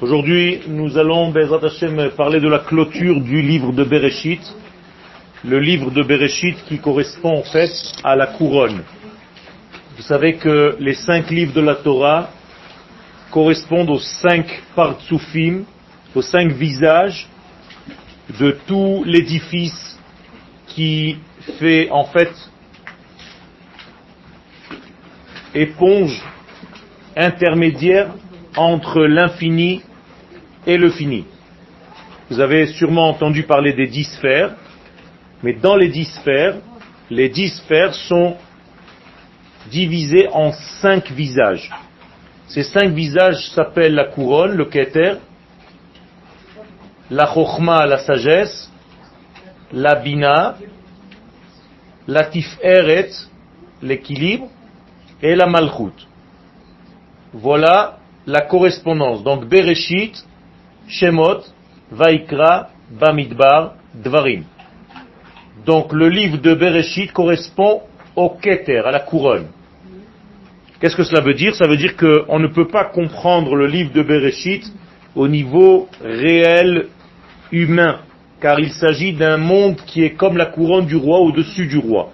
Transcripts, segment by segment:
Aujourd'hui, nous allons, parler de la clôture du livre de Bereshit, le livre de Bereshit qui correspond en fait à la couronne. Vous savez que les cinq livres de la Torah correspondent aux cinq partsoufim, aux cinq visages de tout l'édifice qui fait en fait éponge intermédiaire entre l'infini et le fini. Vous avez sûrement entendu parler des dix sphères, mais dans les dix sphères, les dix sphères sont divisées en cinq visages. Ces cinq visages s'appellent la couronne, le keter, la chokhma, la sagesse, la bina, la tiferet, l'équilibre, et la malchut. Voilà la correspondance. Donc Bereshit, Shemot, Vaikra, Bamidbar, Dvarim. Donc le livre de Bereshit correspond au Keter, à la couronne. Qu'est-ce que cela veut dire? Ça veut dire qu'on ne peut pas comprendre le livre de Bereshit au niveau réel humain, car il s'agit d'un monde qui est comme la couronne du roi au-dessus du roi.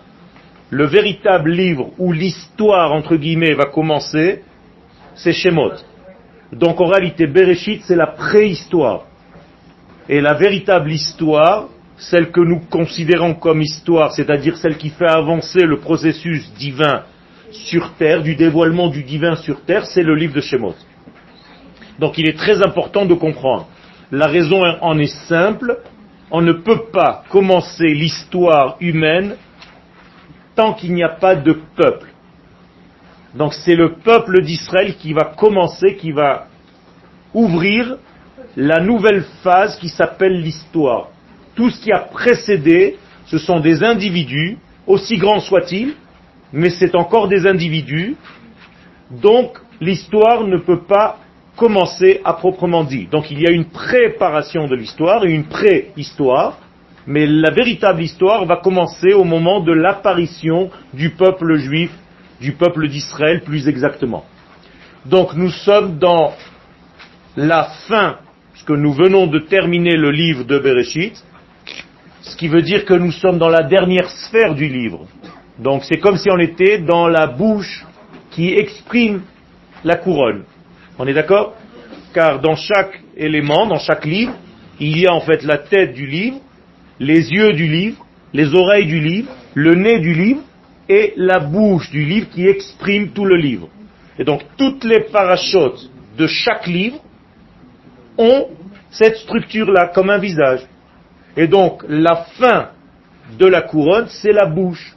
Le véritable livre où l'histoire, entre guillemets, va commencer, c'est Shemot. Donc en réalité, Bereshit, c'est la préhistoire. Et la véritable histoire, celle que nous considérons comme histoire, c'est-à-dire celle qui fait avancer le processus divin sur terre, du dévoilement du divin sur terre, c'est le livre de Shemot. Donc il est très important de comprendre. La raison en est simple, on ne peut pas commencer l'histoire humaine tant qu'il n'y a pas de peuple. Donc c'est le peuple d'Israël qui va commencer, qui va ouvrir la nouvelle phase qui s'appelle l'histoire. Tout ce qui a précédé, ce sont des individus, aussi grands soient-ils, mais c'est encore des individus, donc l'histoire ne peut pas commencer à proprement dit. Donc il y a une préparation de l'histoire et une préhistoire, mais la véritable histoire va commencer au moment de l'apparition du peuple juif du peuple d'Israël plus exactement. Donc nous sommes dans la fin, puisque nous venons de terminer le livre de Bereshit, ce qui veut dire que nous sommes dans la dernière sphère du livre. Donc c'est comme si on était dans la bouche qui exprime la couronne. On est d'accord? Car dans chaque élément, dans chaque livre, il y a en fait la tête du livre, les yeux du livre, les oreilles du livre, le nez du livre, et la bouche du livre qui exprime tout le livre. Et donc toutes les parachutes de chaque livre ont cette structure-là comme un visage. Et donc la fin de la couronne, c'est la bouche.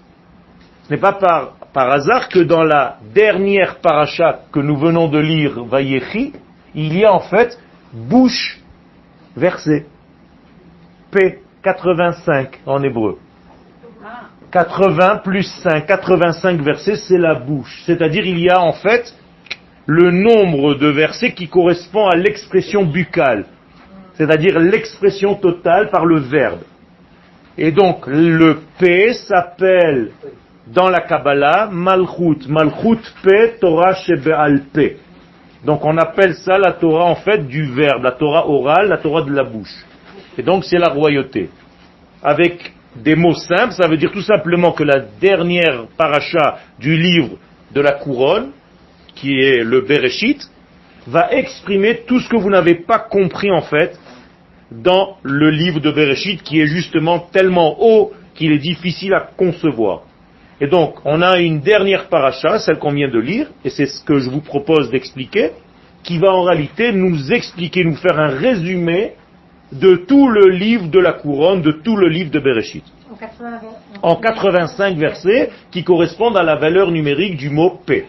Ce n'est pas par, hasard que dans la dernière paracha que nous venons de lire, Vayechi, il y a en fait bouche versée. P 85 en hébreu. 80 plus 5, 85 versets, c'est la bouche. C'est-à-dire il y a en fait le nombre de versets qui correspond à l'expression buccale, c'est-à-dire l'expression totale par le verbe. Et donc le P s'appelle dans la Kabbalah Malchut, Malchut P, Torah Shebe'al P. Donc on appelle ça la Torah en fait du verbe, la Torah orale, la Torah de la bouche. Et donc c'est la royauté. Avec des mots simples, ça veut dire tout simplement que la dernière paracha du livre de la couronne, qui est le Bereshit, va exprimer tout ce que vous n'avez pas compris en fait dans le livre de Bereshit qui est justement tellement haut qu'il est difficile à concevoir. Et donc, on a une dernière paracha, celle qu'on vient de lire, et c'est ce que je vous propose d'expliquer, qui va en réalité nous expliquer, nous faire un résumé de tout le livre de la couronne, de tout le livre de Bereshit. En 85 versets qui correspondent à la valeur numérique du mot P.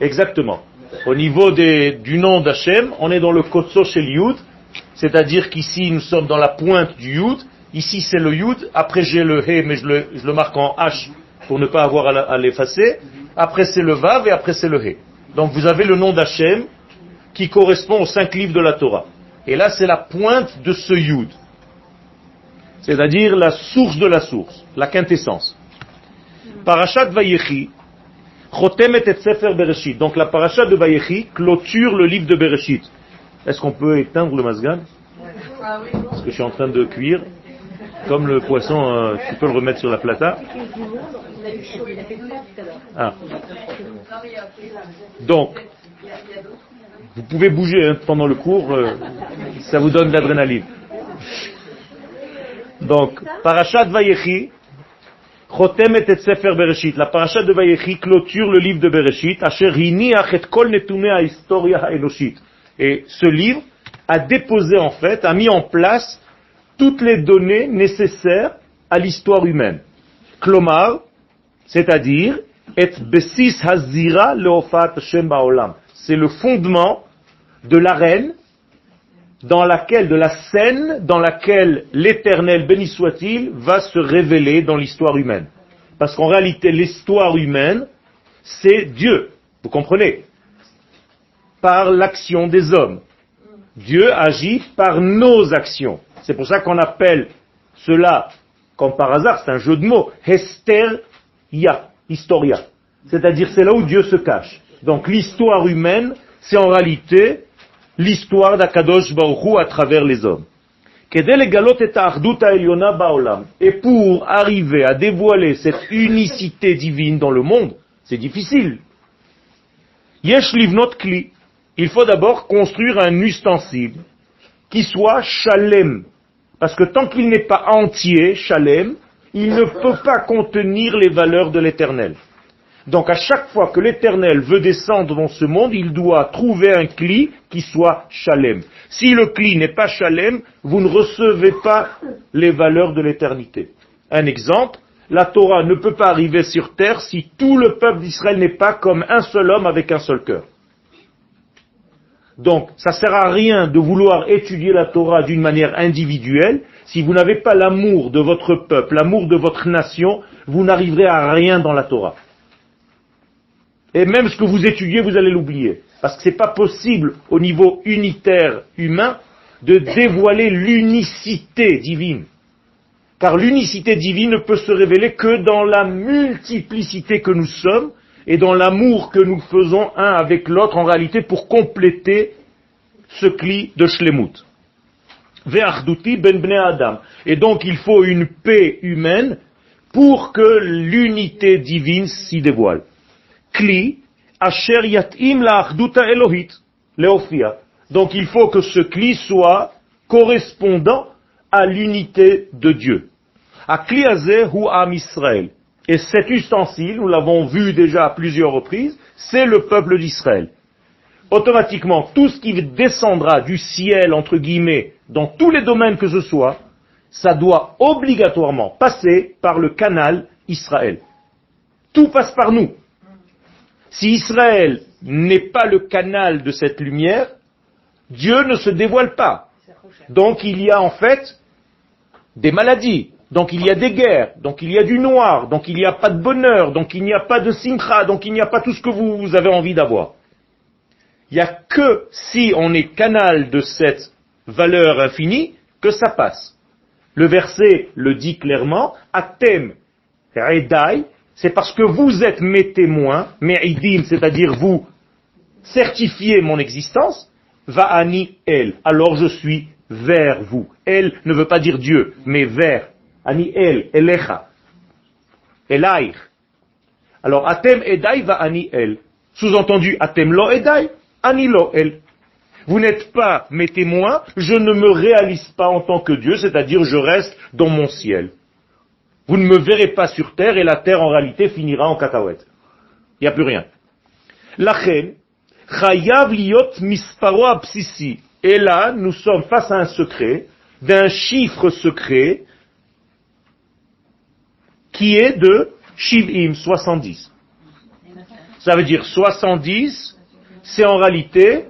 Exactement. Au niveau du nom d'Hachem, on est dans le Kotso chez Yud, c'est-à-dire qu'ici nous sommes dans la pointe du Yud, ici c'est le Yud, après j'ai le He, mais je le, marque en H pour ne pas avoir à l'effacer, après c'est le Vav et après c'est le He. Donc vous avez le nom d'Hachem qui correspond aux cinq livres de la Torah. Et là, c'est la pointe de ce Yud. C'est-à-dire la source de la source, la quintessence. Parashat Vayechi, Chotemet et Sefer Bereshit. Donc la parashat de Vayechi clôture le livre de Bereshit. Est-ce qu'on peut éteindre le masgan Parce que je suis en train de cuire. Comme le poisson, euh, tu peux le remettre sur la plata. Ah. Donc, vous pouvez bouger hein, pendant le cours, euh, ça vous donne de l'adrénaline. Donc, Parashat Vayechi, Chotemet et Sefer Bereshit. La Parashat de Vayechi clôture le livre de Bereshit, Asher hiniach et. Et ce livre a déposé en fait, a mis en place toutes les données nécessaires à l'histoire humaine. Klomar, c'est-à-dire, et besis hazira leofat Shem baolam. C'est le fondement de l'arène dans laquelle, de la scène dans laquelle l'éternel, béni soit-il, va se révéler dans l'histoire humaine. Parce qu'en réalité, l'histoire humaine, c'est Dieu. Vous comprenez? Par l'action des hommes. Dieu agit par nos actions. C'est pour ça qu'on appelle cela, comme par hasard, c'est un jeu de mots, Hesteria, Historia. C'est-à-dire c'est là où Dieu se cache. Donc l'histoire humaine, c'est en réalité l'histoire d'Akadosh Baruch à travers les hommes. Et pour arriver à dévoiler cette unicité divine dans le monde, c'est difficile. Yesh livnot kli. Il faut d'abord construire un ustensile qui soit shalem. Parce que tant qu'il n'est pas entier, shalem, il ne peut pas contenir les valeurs de l'éternel. Donc à chaque fois que l'Éternel veut descendre dans ce monde, il doit trouver un cli qui soit chalem. Si le cli n'est pas chalem, vous ne recevez pas les valeurs de l'éternité. Un exemple, la Torah ne peut pas arriver sur terre si tout le peuple d'Israël n'est pas comme un seul homme avec un seul cœur. Donc, ça ne sert à rien de vouloir étudier la Torah d'une manière individuelle. Si vous n'avez pas l'amour de votre peuple, l'amour de votre nation, vous n'arriverez à rien dans la Torah. Et même ce que vous étudiez, vous allez l'oublier. Parce que ce n'est pas possible au niveau unitaire humain de dévoiler l'unicité divine. Car l'unicité divine ne peut se révéler que dans la multiplicité que nous sommes et dans l'amour que nous faisons un avec l'autre en réalité pour compléter ce cli de Shlemut. ben Adam. Et donc il faut une paix humaine pour que l'unité divine s'y dévoile. La elohit, leofia. Donc il faut que ce cli soit correspondant à l'unité de Dieu. Akli hu am Israël. Et cet ustensile, nous l'avons vu déjà à plusieurs reprises, c'est le peuple d'Israël. Automatiquement, tout ce qui descendra du ciel, entre guillemets, dans tous les domaines que ce soit, ça doit obligatoirement passer par le canal Israël. Tout passe par nous. Si Israël n'est pas le canal de cette lumière, Dieu ne se dévoile pas. Donc il y a en fait des maladies, donc il y a des guerres, donc il y a du noir, donc il n'y a pas de bonheur, donc il n'y a pas de simcha, donc il n'y a pas tout ce que vous, avez envie d'avoir. Il n'y a que si on est canal de cette valeur infinie que ça passe. Le verset le dit clairement, redai c'est parce que vous êtes mes témoins, mes idim, c'est-à-dire vous certifiez mon existence, va ani el. Alors je suis vers vous. Elle ne veut pas dire Dieu, mais vers. Ani el, elecha. Elair. Alors atem edai va ani el. Sous-entendu, atem lo edai, ani lo el. Vous n'êtes pas mes témoins, je ne me réalise pas en tant que Dieu, c'est-à-dire je reste dans mon ciel. Vous ne me verrez pas sur terre et la terre en réalité finira en cacahuète. Il n'y a plus rien. Lachen, chayav liot misparo. Et là, nous sommes face à un secret, d'un chiffre secret, qui est de Shivim, 70. Ça veut dire 70, c'est en réalité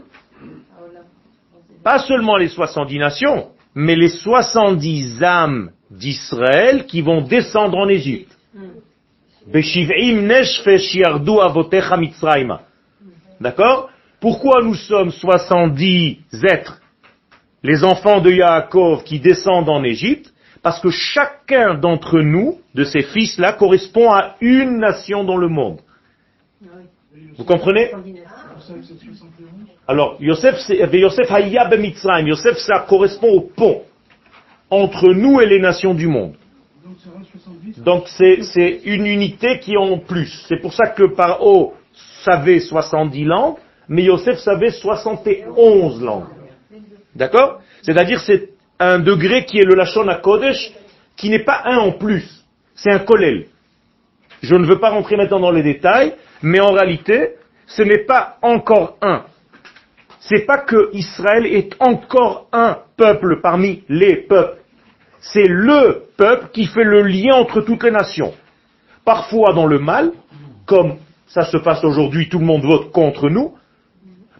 pas seulement les 70 nations, mais les 70 âmes d'Israël qui vont descendre en Égypte. D'accord? Pourquoi nous sommes 70 êtres, les enfants de Yaakov qui descendent en Égypte? Parce que chacun d'entre nous, de ces fils-là, correspond à une nation dans le monde. Vous comprenez? Alors, Yosef, eh Yosef Mitzrayim. Yosef, ça correspond au pont entre nous et les nations du monde. Donc c'est une unité qui est en plus. C'est pour ça que Paro savait 70 langues, mais Yosef savait 71 langues. D'accord? C'est-à-dire c'est un degré qui est le Lachon à Kodesh, qui n'est pas un en plus. C'est un kollel. Je ne veux pas rentrer maintenant dans les détails, mais en réalité, ce n'est pas encore un. C'est pas que Israël est encore un peuple parmi les peuples. C'est le peuple qui fait le lien entre toutes les nations. Parfois dans le mal, comme ça se passe aujourd'hui, tout le monde vote contre nous,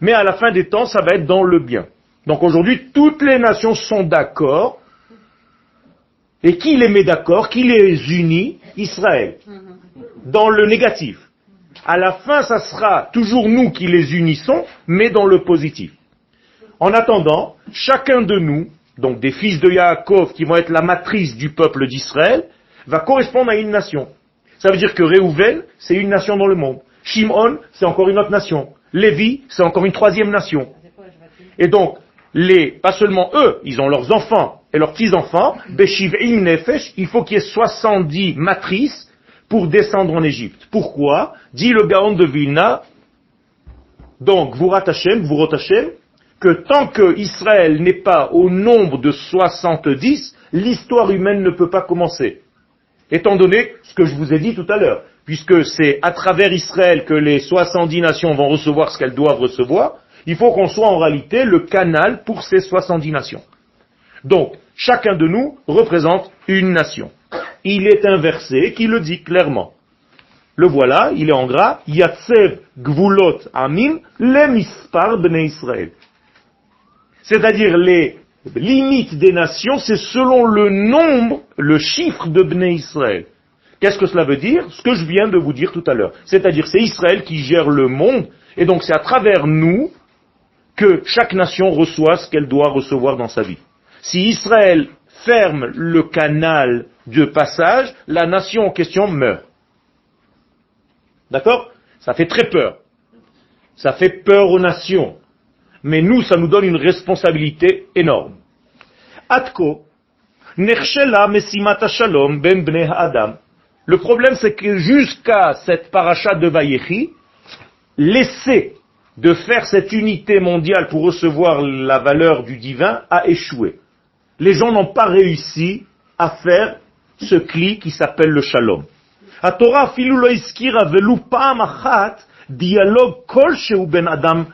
mais à la fin des temps, ça va être dans le bien. Donc aujourd'hui, toutes les nations sont d'accord. Et qui les met d'accord? Qui les unit? Israël. Dans le négatif. À la fin, ça sera toujours nous qui les unissons, mais dans le positif. En attendant, chacun de nous, donc des fils de Yaakov qui vont être la matrice du peuple d'Israël, va correspondre à une nation. Ça veut dire que Réhouven, c'est une nation dans le monde. Shimon, c'est encore une autre nation. Lévi, c'est encore une troisième nation. Et donc, les, pas seulement eux, ils ont leurs enfants et leurs petits-enfants, il faut qu'il y ait 70 matrices pour descendre en Égypte. Pourquoi? Dit le Gaon de Vilna, donc, vous Hashem, vous Hashem, que tant que Israël n'est pas au nombre de 70, l'histoire humaine ne peut pas commencer. Étant donné ce que je vous ai dit tout à l'heure, puisque c'est à travers Israël que les 70 nations vont recevoir ce qu'elles doivent recevoir, il faut qu'on soit en réalité le canal pour ces 70 nations. Donc, chacun de nous représente une nation. Il est un verset qui le dit clairement. Le voilà, il est en gras, Yatsev Gvulot Amim, le Mispar Bnei Israël. C'est-à-dire les limites des nations, c'est selon le nombre, le chiffre de Bnei Israël. Qu'est-ce que cela veut dire? Ce que je viens de vous dire tout à l'heure. C'est-à-dire c'est Israël qui gère le monde, et donc c'est à travers nous que chaque nation reçoit ce qu'elle doit recevoir dans sa vie. Si Israël ferme le canal de passage, la nation en question meurt. D'accord? Ça fait très peur. Ça fait peur aux nations. Mais nous, ça nous donne une responsabilité énorme. Atko, Messimata Shalom Ben Bnei Adam. Le problème, c'est que jusqu'à cette paracha de Vayechi, l'essai de faire cette unité mondiale pour recevoir la valeur du divin a échoué. Les gens n'ont pas réussi à faire ce cli qui s'appelle le shalom. La Torah dialogue ben Adam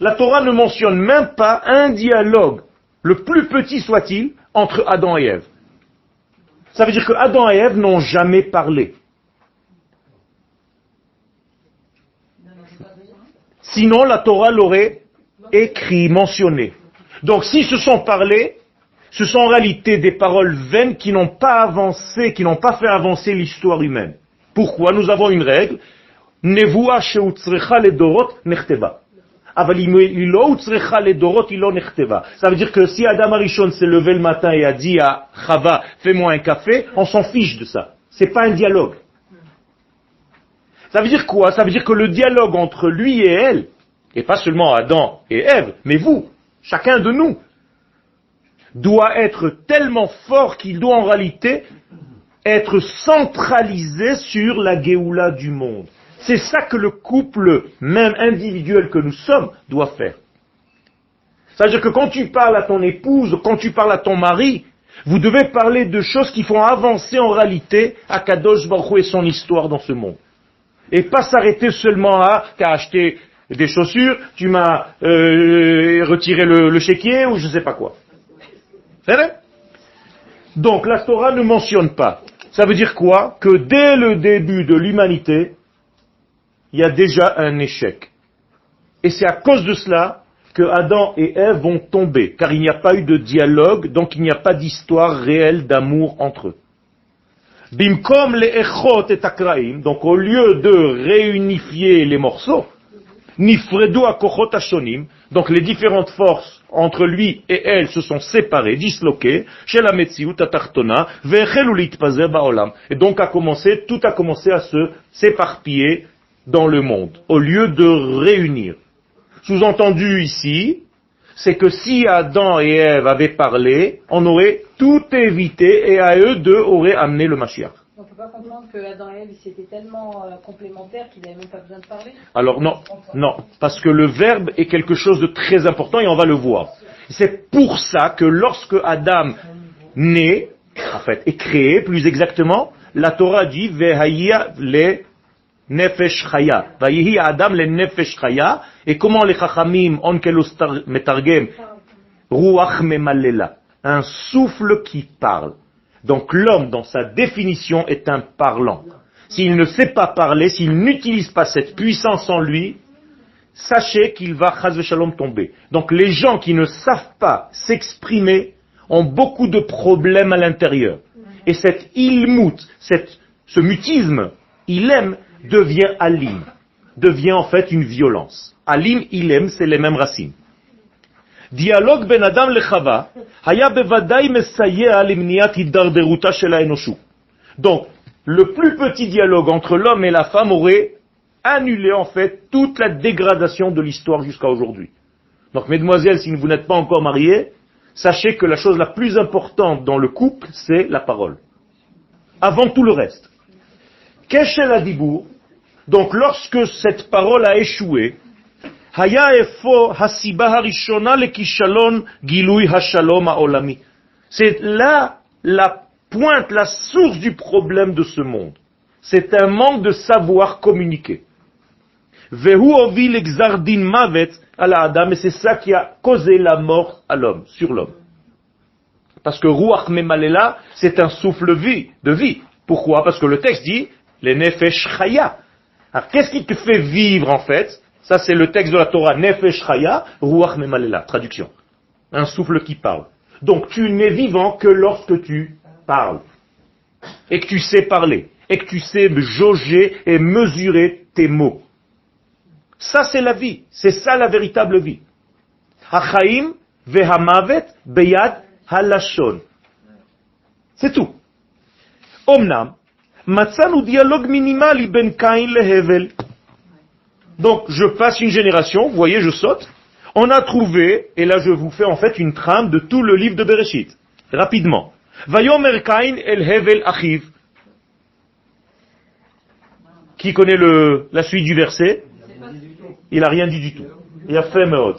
la Torah ne mentionne même pas un dialogue, le plus petit soit-il, entre Adam et Ève. Ça veut dire que Adam et Ève n'ont jamais parlé. Sinon, la Torah l'aurait écrit, mentionné. Donc, s'ils se sont parlés, ce sont en réalité des paroles vaines qui n'ont pas avancé, qui n'ont pas fait avancer l'histoire humaine. Pourquoi? Nous avons une règle. Nevoa sheutzrecha ledorot nechteva. Ça veut dire que si Adam Arishon s'est levé le matin et a dit à Chava, fais-moi un café, on s'en fiche de ça. C'est pas un dialogue. Ça veut dire quoi? Ça veut dire que le dialogue entre lui et elle, et pas seulement Adam et Ève, mais vous, chacun de nous, doit être tellement fort qu'il doit en réalité être centralisé sur la Géoula du monde. C'est ça que le couple, même individuel que nous sommes, doit faire. C'est-à-dire que quand tu parles à ton épouse, quand tu parles à ton mari, vous devez parler de choses qui font avancer en réalité à Kadosh Baruch et son histoire dans ce monde. Et pas s'arrêter seulement à qu'à acheter des chaussures, tu m'as euh, retiré le, chéquier ou je sais pas quoi. C'est vrai? Donc la Torah ne mentionne pas. Ça veut dire quoi? Que dès le début de l'humanité, il y a déjà un échec. Et c'est à cause de cela que Adam et Ève vont tomber, car il n'y a pas eu de dialogue, donc il n'y a pas d'histoire réelle d'amour entre eux. Bimkom le echot et akraim, donc au lieu de réunifier les morceaux, nifredu akochot ashonim, Donc les différentes forces entre lui et elle se sont séparées, disloquées, chez la Baolam. Et donc a commencé, tout a commencé à se s'éparpiller dans le monde, au lieu de réunir. Sous-entendu ici, c'est que si Adam et Ève avaient parlé, on aurait tout évité et à eux deux auraient amené le Mashiach. On ne peut pas comprendre que Adam et Ève étaient tellement euh, complémentaires qu'ils n'avaient même pas besoin de parler Alors non, non, parce que le verbe est quelque chose de très important et on va le voir. C'est pour ça que lorsque Adam naît, en fait, est créé, plus exactement, la Torah dit Vehaya le nefesh chaya. Adam le nefesh chaya. Et comment les chachamim onkelos metargem ruach memalela. Un souffle qui parle. Donc l'homme, dans sa définition, est un parlant. S'il ne sait pas parler, s'il n'utilise pas cette puissance en lui, sachez qu'il va shalom tomber. Donc les gens qui ne savent pas s'exprimer ont beaucoup de problèmes à l'intérieur. Et cet ilmout, ce mutisme, il aime, devient alim, devient en fait une violence. Alim, ilem, c'est les mêmes racines. Dialogue ben Adam lechava, haya bevadai mesayea limniat hidarderuta shel Donc, le plus petit dialogue entre l'homme et la femme aurait annulé en fait toute la dégradation de l'histoire jusqu'à aujourd'hui. Donc, mesdemoiselles, si vous n'êtes pas encore mariées, sachez que la chose la plus importante dans le couple, c'est la parole. Avant tout le reste. Keshel Adibour, donc lorsque cette parole a échoué, c'est là la pointe, la source du problème de ce monde. C'est un manque de savoir communiquer. Adam, et c'est ça qui a causé la mort à l'homme, sur l'homme. Parce que Ruach Memalela, c'est un souffle de vie. Pourquoi? Parce que le texte dit, les nefesh chaya. Qu'est-ce qui te fait vivre en fait Ça c'est le texte de la Torah, nefesh chaya, ruach memalela, traduction. Un souffle qui parle. Donc tu n'es vivant que lorsque tu parles. Et que tu sais parler. Et que tu sais jauger et mesurer tes mots. Ça c'est la vie. C'est ça la véritable vie. Hachaim vehamavet beyad halashon. C'est tout. Omnam, Matzanu dialogue minimal ben Kain le Donc, je passe une génération, vous voyez, je saute. On a trouvé, et là je vous fais en fait une trame de tout le livre de Bereshit. Rapidement. Kain el Hevel Achiv. Qui connaît le, la suite du verset? Il a rien dit du tout. Il a fait meod.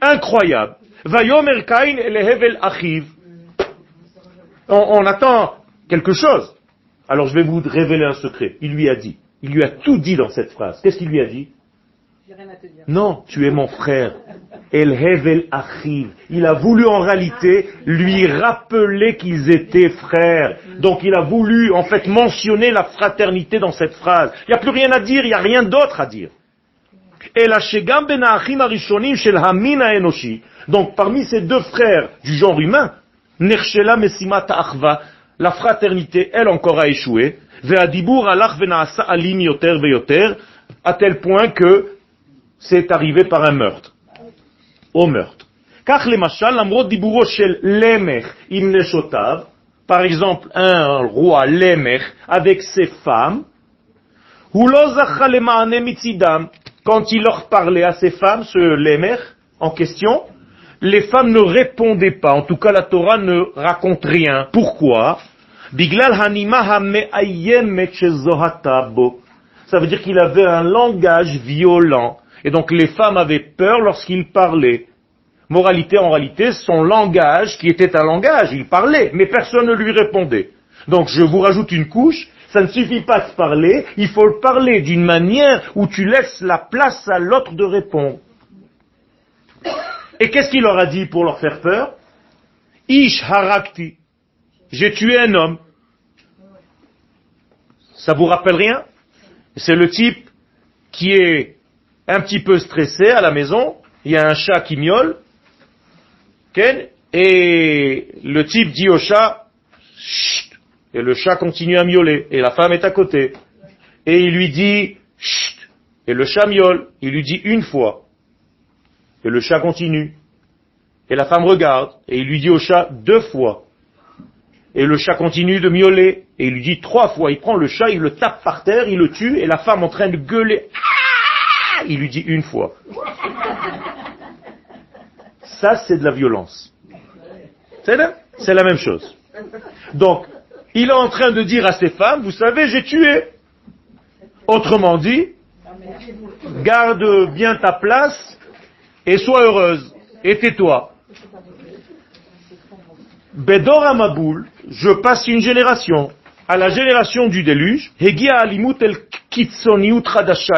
Incroyable. Vayomer Kain el Hevel Achiv. on attend quelque chose. Alors je vais vous révéler un secret. Il lui a dit. Il lui a tout dit dans cette phrase. Qu'est-ce qu'il lui a dit? Non, tu es mon frère. El Hevel Achiv. Il a voulu en réalité lui rappeler qu'ils étaient frères. Donc il a voulu en fait mentionner la fraternité dans cette phrase. Il n'y a plus rien à dire, il n'y a rien d'autre à dire. Donc parmi ces deux frères du genre humain, Nershela Achva, la fraternité, elle encore a échoué, à tel point que c'est arrivé par un meurtre, au meurtre. Par exemple, un roi Lemech avec ses femmes, quand il leur parlait à ses femmes, ce Lemech en question, les femmes ne répondaient pas. En tout cas, la Torah ne raconte rien. Pourquoi? Ça veut dire qu'il avait un langage violent. Et donc les femmes avaient peur lorsqu'il parlait. Moralité, en réalité, son langage, qui était un langage, il parlait, mais personne ne lui répondait. Donc je vous rajoute une couche, ça ne suffit pas de parler, il faut le parler d'une manière où tu laisses la place à l'autre de répondre. Et qu'est-ce qu'il leur a dit pour leur faire peur Ish harakti. J'ai tué un homme. Ça vous rappelle rien C'est le type qui est un petit peu stressé à la maison. Il y a un chat qui miaule. Et le type dit au chat, Chut et le chat continue à miauler. Et la femme est à côté. Et il lui dit, Chut et le chat miaule. Il lui dit une fois. Et le chat continue. Et la femme regarde, et il lui dit au chat deux fois. Et le chat continue de miauler, et il lui dit trois fois. Il prend le chat, il le tape par terre, il le tue, et la femme en train de gueuler, Ah il lui dit une fois. Ça, c'est de la violence. C'est la, c'est la même chose. Donc, il est en train de dire à ses femmes, vous savez, j'ai tué. Autrement dit, garde bien ta place et sois heureuse. Et tais-toi. Bedor Amaboul, je passe une génération. À la génération du déluge, Hegia Alimut el Kitsoniut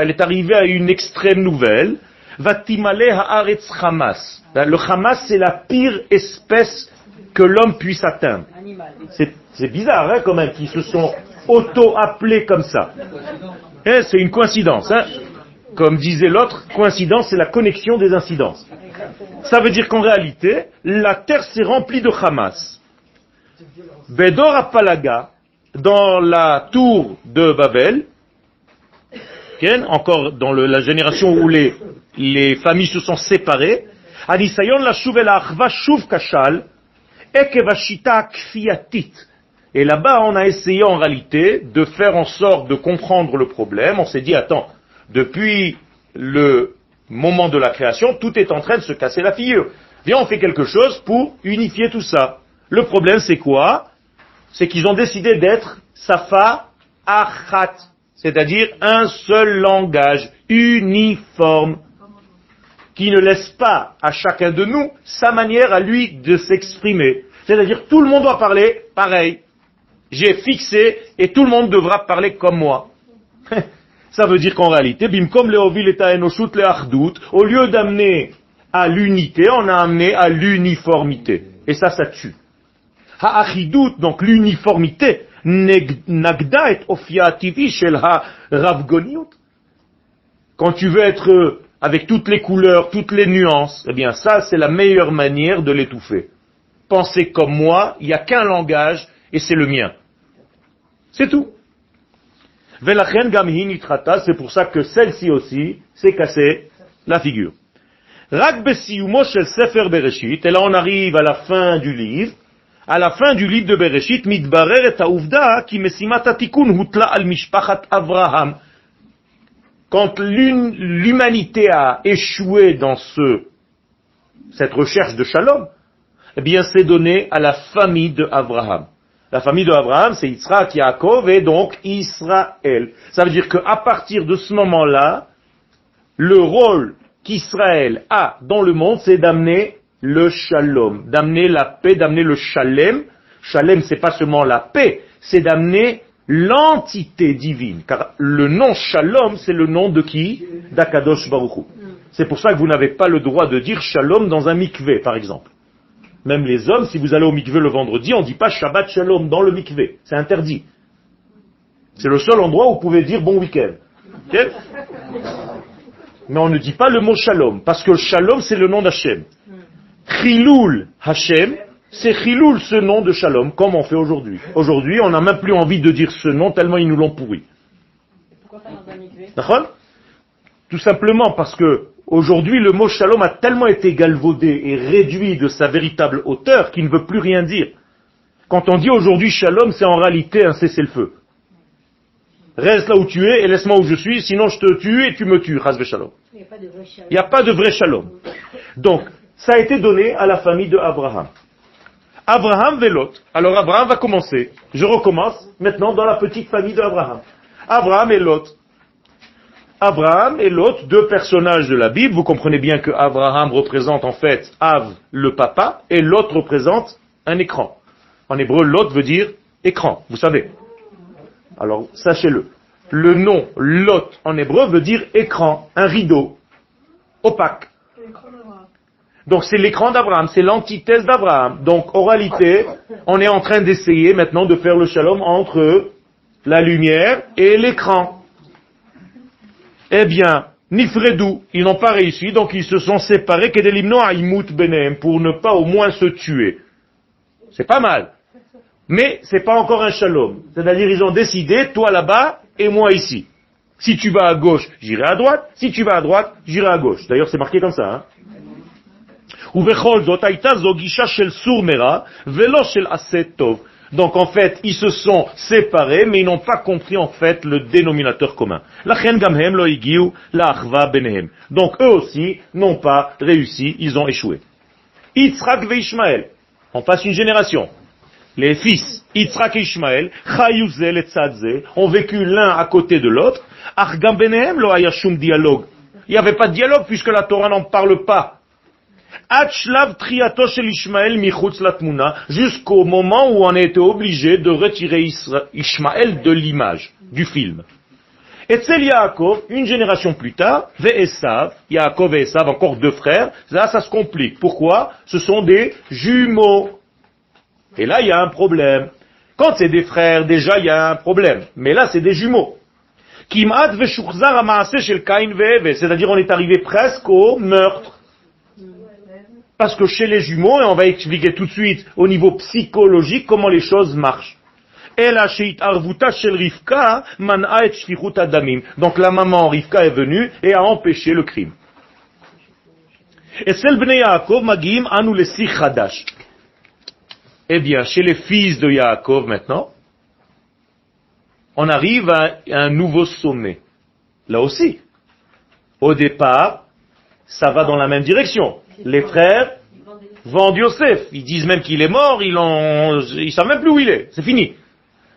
elle est arrivée à une extrême nouvelle. Vatimale Haaretz Hamas. Le Hamas, c'est la pire espèce que l'homme puisse atteindre. C'est bizarre, hein, quand même, qu'ils se sont auto-appelés comme ça. Hein, c'est une coïncidence. Hein. Comme disait l'autre, coïncidence, c'est la connexion des incidences. Ça veut dire qu'en réalité, la terre s'est remplie de Hamas. Bedor Apalaga, dans la tour de Babel, encore dans la génération où les, les familles se sont séparées, Anisayon la kashal. Et là-bas, on a essayé en réalité de faire en sorte de comprendre le problème. On s'est dit, attends, depuis le moment de la création, tout est en train de se casser la figure. Viens, on fait quelque chose pour unifier tout ça. Le problème, c'est quoi? C'est qu'ils ont décidé d'être Safa Achat, c'est-à-dire un seul langage uniforme qui ne laisse pas à chacun de nous sa manière à lui de s'exprimer. C'est-à-dire tout le monde doit parler pareil. J'ai fixé et tout le monde devra parler comme moi. Ça veut dire qu'en réalité, bimkom leovil et enoshut le au lieu d'amener à l'unité, on a amené à l'uniformité. Et ça, ça tue. Ha'achidut, donc l'uniformité, nagda et ofiativi shel ha-ravgoniut. Quand tu veux être euh, avec toutes les couleurs, toutes les nuances, eh bien ça, c'est la meilleure manière de l'étouffer. Pensez comme moi, il n'y a qu'un langage, et c'est le mien. C'est tout. C'est pour ça que celle-ci aussi s'est cassée la figure. Rak shel sefer Bereshit, et là on arrive à la fin du livre, à la fin du livre de Bereshit, mitbarer et haouvda ki hutla al mishpachat Avraham. Quand l'humanité a échoué dans ce, cette recherche de shalom, eh bien c'est donné à la famille de Abraham. La famille de Abraham, c'est Yitzhak, Yaakov et donc Israël. Ça veut dire qu'à partir de ce moment-là, le rôle qu'Israël a dans le monde, c'est d'amener le shalom, d'amener la paix, d'amener le shalem. Shalem, c'est pas seulement la paix, c'est d'amener l'entité divine. Car le nom shalom, c'est le nom de qui? D'Akadosh Baruch. C'est pour ça que vous n'avez pas le droit de dire shalom dans un mikvé, par exemple. Même les hommes, si vous allez au mikvé le vendredi, on ne dit pas Shabbat Shalom dans le mikvé. C'est interdit. C'est le seul endroit où vous pouvez dire bon week-end. Mais on ne dit pas le mot Shalom, parce que Shalom, c'est le nom d'Hachem. Chilul Hachem, c'est Chilul ce nom de Shalom, comme on fait aujourd'hui. Aujourd'hui, on n'a même plus envie de dire ce nom tellement ils nous l'ont pourri. Pourquoi pas dans un Tout simplement parce que aujourd'hui le mot shalom a tellement été galvaudé et réduit de sa véritable hauteur qu'il ne veut plus rien dire. Quand on dit aujourd'hui shalom, c'est en réalité un cessez-le-feu. Reste là où tu es et laisse-moi où je suis, sinon je te tue et tu me tues. Shalom. Il n'y a pas de vrai chaleur. Il n'y a pas de vrai shalom. Donc, ça a été donné à la famille de Abraham. Abraham Velot. Alors Abraham va commencer. Je recommence maintenant dans la petite famille d'Abraham. Abraham et Lot. Abraham et Lot, deux personnages de la Bible. Vous comprenez bien que Abraham représente en fait Av, le papa, et Lot représente un écran. En hébreu, Lot veut dire écran, vous savez. Alors, sachez-le. Le nom Lot en hébreu veut dire écran, un rideau, opaque. Donc c'est l'écran d'Abraham, c'est l'antithèse d'Abraham. Donc en réalité, on est en train d'essayer maintenant de faire le shalom entre la lumière et l'écran Eh bien, Nifredou, ils n'ont pas réussi, donc ils se sont séparés Kedelimno Aimut Benem pour ne pas au moins se tuer. C'est pas mal. Mais c'est pas encore un shalom. C'est-à-dire ils ont décidé, toi là-bas et moi ici. Si tu vas à gauche, j'irai à droite. Si tu vas à droite, j'irai à gauche. D'ailleurs, c'est marqué comme ça. Hein ובכל זאת הייתה זו גישה של סור מרע ולא של עשה טוב. donc en fait, ils se sont séparés, mais ils n'ont pas compris en fait le dénominateur commun. Donc eux aussi n'ont pas réussi, ils ont échoué. Yitzhak ve Ishmael, on passe une génération. Les fils, Yitzhak et Ishmael, Chayuzel et Tzadze, ont vécu l'un à côté de l'autre. Argam lo dialogue. Il n'y avait pas de dialogue puisque la Torah n'en parle pas jusqu'au moment où on a été obligé de retirer Ishmael de l'image, du film. Et Tzel Yaakov, une génération plus tard, Ve'esav, Yaakov et Esav, encore deux frères, là ça se complique. Pourquoi? Ce sont des jumeaux. Et là, il y a un problème. Quand c'est des frères, déjà, il y a un problème. Mais là, c'est des jumeaux. C'est-à-dire on est arrivé presque au meurtre. Parce que chez les jumeaux, et on va expliquer tout de suite au niveau psychologique comment les choses marchent. Donc la maman Rivka est venue et a empêché le crime. Eh bien, chez les fils de Yaakov maintenant, on arrive à un nouveau sommet. Là aussi. Au départ, ça va dans la même direction les frères vendent Yosef. Ils disent même qu'il est mort, ils ne savent même plus où il est. C'est fini.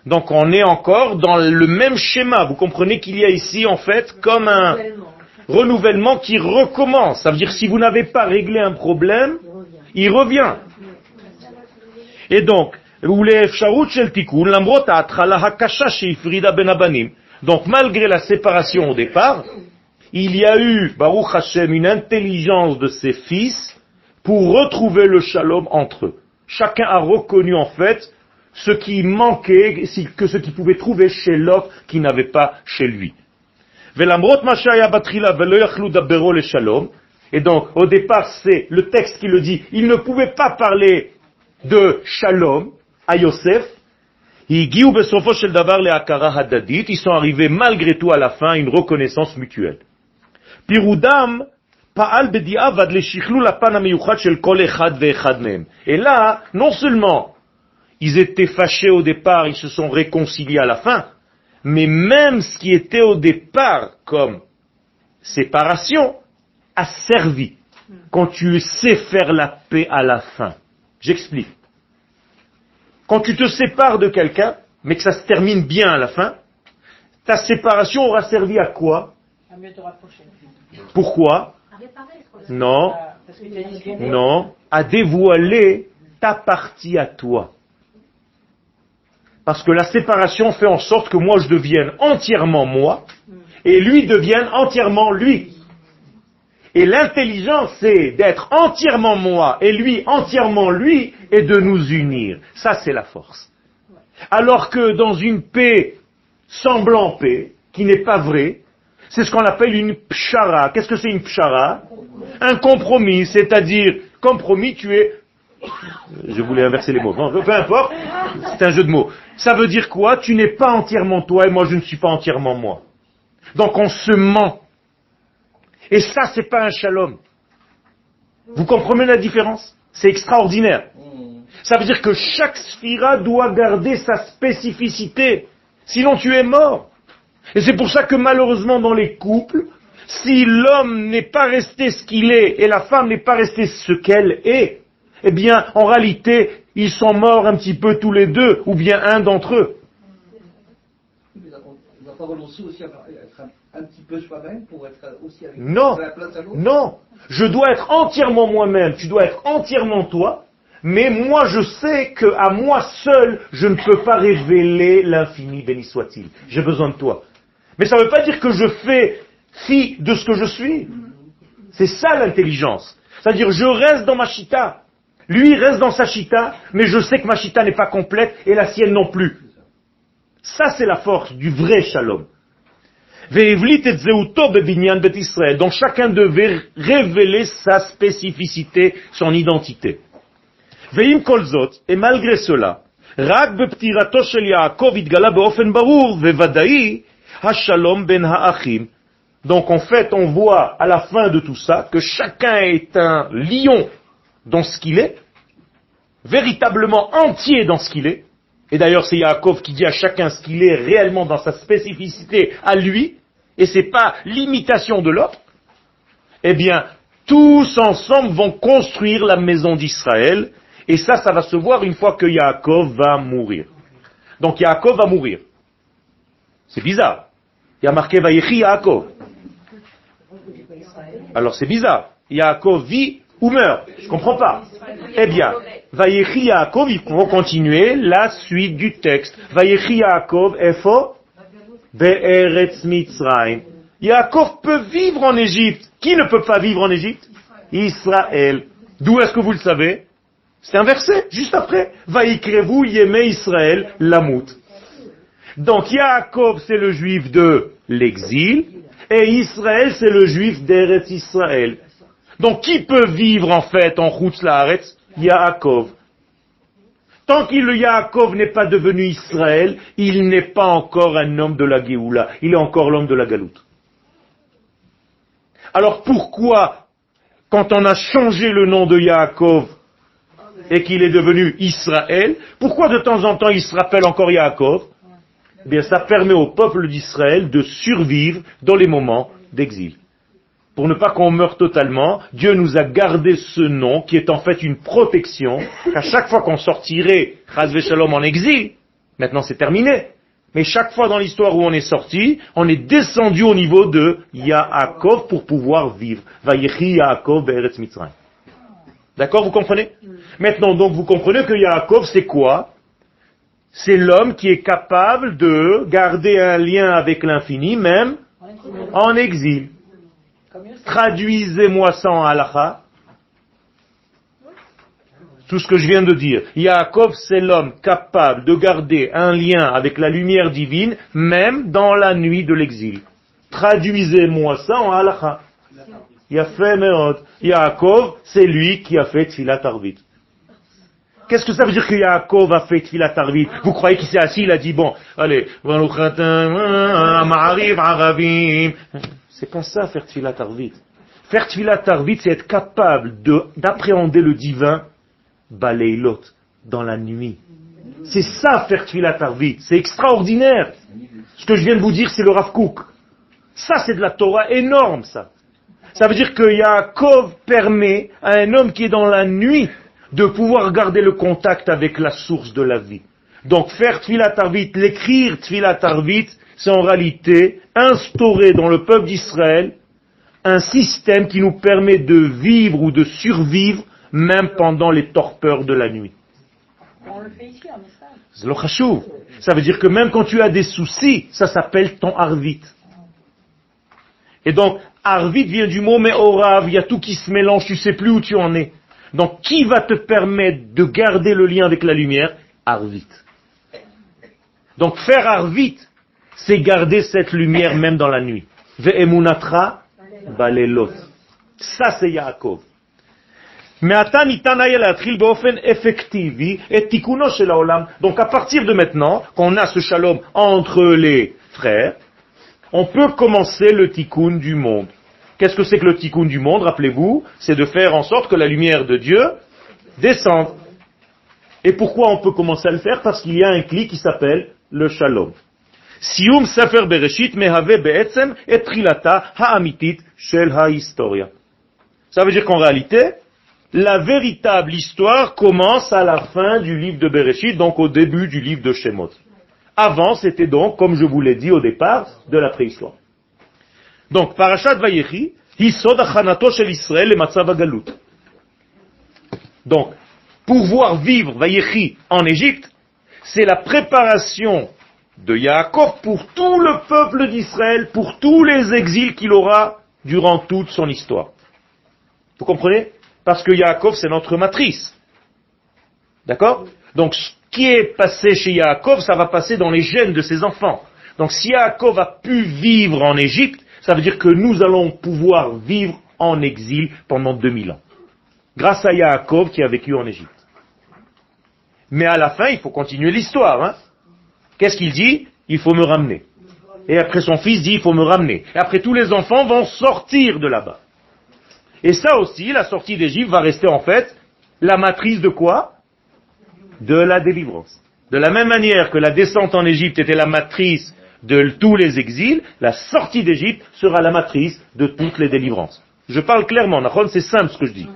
Donc on est encore dans le même schéma. Vous comprenez qu'il y a ici en fait comme un renouvellement qui recommence. Ça veut dire si vous n'avez pas réglé un problème, il revient. Et donc, ben donc malgré la séparation au départ, il y a eu, Baruch Hashem, une intelligence de ses fils pour retrouver le shalom entre eux. Chacun a reconnu en fait ce qui manquait, que ce qu'il pouvait trouver chez l'autre qui n'avait pas chez lui. Et donc, au départ, c'est le texte qui le dit. Il ne pouvait pas parler de shalom à Yosef. Ils sont arrivés malgré tout à la fin à une reconnaissance mutuelle. פירודם פעל בדיעבד לשכלול הפן המיוחד של כל אחד ואחד מהם. Et là, non seulement ils étaient fâchés au départ, ils se sont réconciliés à la fin, mais même ce qui était au départ comme séparation a servi quand tu sais faire la paix à la fin. J'explique. Quand tu te sépares de quelqu'un, mais que ça se termine bien à la fin, ta séparation aura servi à quoi À mieux te rapprocher. Pourquoi Non, non, à dévoiler ta partie à toi. Parce que la séparation fait en sorte que moi je devienne entièrement moi et lui devienne entièrement lui. Et l'intelligence, c'est d'être entièrement moi et lui entièrement lui et de nous unir. Ça, c'est la force. Alors que dans une paix semblant paix, qui n'est pas vraie, c'est ce qu'on appelle une pshara. Qu'est-ce que c'est une pshara? Un compromis, c'est-à-dire, compromis, tu es... Je voulais inverser les mots. Peu importe, c'est un jeu de mots. Ça veut dire quoi? Tu n'es pas entièrement toi et moi je ne suis pas entièrement moi. Donc on se ment. Et ça, c'est pas un shalom. Vous comprenez la différence? C'est extraordinaire. Ça veut dire que chaque sphira doit garder sa spécificité. Sinon, tu es mort. Et c'est pour ça que malheureusement dans les couples, si l'homme n'est pas resté ce qu'il est et la femme n'est pas restée ce qu'elle est, eh bien, en réalité, ils sont morts un petit peu tous les deux, ou bien un d'entre eux. Mais on va pas renoncer aussi à être un, un petit peu soi-même pour être aussi avec Non. Non, je dois être entièrement moi-même, tu dois être entièrement toi, mais moi je sais que à moi seul, je ne peux pas révéler l'infini, béni soit-il. J'ai besoin de toi. Mais ça ne veut pas dire que je fais fi de ce que je suis. C'est ça l'intelligence. C'est-à-dire je reste dans ma chita. Lui reste dans sa chita, mais je sais que ma chita n'est pas complète et la sienne non plus. Ça c'est la force du vrai shalom. Ve'evlit et zeuto bebinyan bet Israël. Donc chacun devait révéler sa spécificité, son identité. Ve'im kol zot, et malgré cela, רק בפטירתו של יעקב התגלה באופן ברור וודאי Hashalom ben Ha'achim. Donc en fait, on voit à la fin de tout ça que chacun est un lion dans ce qu'il est, véritablement entier dans ce qu'il est. Et d'ailleurs, c'est Yaakov qui dit à chacun ce qu'il est réellement dans sa spécificité à lui, et c'est pas l'imitation de l'autre. Eh bien, tous ensemble vont construire la maison d'Israël, et ça, ça va se voir une fois que Yaakov va mourir. Donc Yaakov va mourir. C'est bizarre. Il y a marqué Vayechi Yaakov. Alors c'est bizarre. Yaakov vit ou meurt. Je comprends pas. Eh bien, Vayechi Yaakov, il faut continuer la suite du texte. Vayechi Yaakov, Efo, Be'eretz Mitzrayim. Yaakov peut vivre en Égypte. Qui ne peut pas vivre en Égypte? Israël. D'où est-ce que vous le savez? C'est un verset, juste après. Vaïkrevu Yemé Israël, Lamout. Donc Yaakov, c'est le juif de l'exil, et Israël, c'est le juif d'Eretz Israël. Donc qui peut vivre en fait en Chutz Laaretz Yaakov. Tant qu'il le Yaakov n'est pas devenu Israël, il n'est pas encore un homme de la Géoula, il est encore l'homme de la Galoute. Alors pourquoi, quand on a changé le nom de Yaakov et qu'il est devenu Israël, pourquoi de temps en temps il se rappelle encore Yaakov? Eh bien, ça permet au peuple d'Israël de survivre dans les moments d'exil. Pour ne pas qu'on meure totalement, Dieu nous a gardé ce nom qui est en fait une protection, qu'à chaque fois qu'on sortirait, Chazve Shalom, en exil, maintenant c'est terminé, mais chaque fois dans l'histoire où on est sorti, on est descendu au niveau de Yaakov pour pouvoir vivre. Vayechi Yaakov Be'eretz Mitzrayim. D'accord, vous comprenez? Maintenant, donc, vous comprenez que Yaakov, c'est quoi? C'est l'homme qui est capable de garder un lien avec l'infini, même en exil. Traduisez-moi ça en halakha. Tout ce que je viens de dire. Yaakov, c'est l'homme capable de garder un lien avec la lumière divine, même dans la nuit de l'exil. Traduisez-moi ça en halakha. Yafé Meod. Yaakov, c'est lui qui a fait Tfilat Arvit. Qu'est-ce que ça veut dire que Yaakov a fait Tfilat Arvit Vous croyez qu'il s'est assis, il a dit, bon, allez, c'est pas ça faire Tfilat Arvit. Faire Tfilat Arvit, c'est être capable de- d'appréhender le divin baleilot, dans la nuit. C'est ça faire Tfilat Arvit. C'est extraordinaire. Ce que je viens de vous dire, c'est le Rav Kook. Ça, c'est de la Torah énorme, ça. Ça veut dire que Yaakov permet à un homme qui est dans la nuit de pouvoir garder le contact avec la source de la vie. Donc faire Tfilat Arvit, l'écrire Tfilat Arvit, c'est en réalité instaurer dans le peuple d'Israël un système qui nous permet de vivre ou de survivre même pendant les torpeurs de la nuit. On le fait ici en. Ça veut dire que même quand tu as des soucis, ça s'appelle ton arvit. Et donc, arvit vient du mot me'orav, il y a tout qui se mélange, tu sais plus où tu en es. Donc, qui va te permettre de garder le lien avec la lumière Arvit. Donc, faire arvit, c'est garder cette lumière même dans la nuit. Ve'emunatra balelot. Ça, c'est Yaakov. מעתה ניתן היה להתחיל באופן אפקטיבי את תיקונו של העולם. Donc à partir de maintenant, qu'on a ce shalom entre les frères, on peut commencer le tikkun du monde. Qu'est-ce que c'est que le tikkun du monde, rappelez-vous C'est de faire en sorte que la lumière de Dieu descende. Et pourquoi on peut commencer à le faire? Parce qu'il y a un cli qui s'appelle le shalom. Sium Sefer Bereshit mehave be'etzem et trilata ha'amitit shel ha'historia. Ça veut dire qu'en réalité, la véritable histoire commence à la fin du livre de Bereshit, donc au début du livre de Shemot. Avant, c'était donc, comme je vous l'ai dit au départ, de la préhistoire. Donc, Parashat Vayechi, Hisod achanato shel Israël le matzav hagalut. Donc, pouvoir vivre Vayechi en Égypte, c'est la préparation de Yaakov pour tout le peuple d'Israël, pour tous les exils qu'il aura durant toute son histoire. Vous comprenez? Parce que Yaakov, c'est notre matrice. D'accord? Donc, ce qui est passé chez Yaakov, ça va passer dans les gènes de ses enfants. Donc, si Yaakov a pu vivre en Égypte, ça veut dire que nous allons pouvoir vivre en exil pendant 2000 ans. Grâce à Yaakov qui a vécu en Égypte. Mais à la fin, il faut continuer l'histoire. Hein Qu'est-ce qu'il dit? Il faut me ramener. Et après son fils dit, il faut me ramener. Et après tous les enfants vont sortir de là-bas. Et ça aussi, la sortie d'Égypte va rester en fait la matrice de quoi? De la délivrance. De la même manière que la descente en Égypte était la matrice de tous les exils, la sortie d'Égypte sera la matrice de toutes les délivrances. Je parle clairement, c'est simple ce que je dis.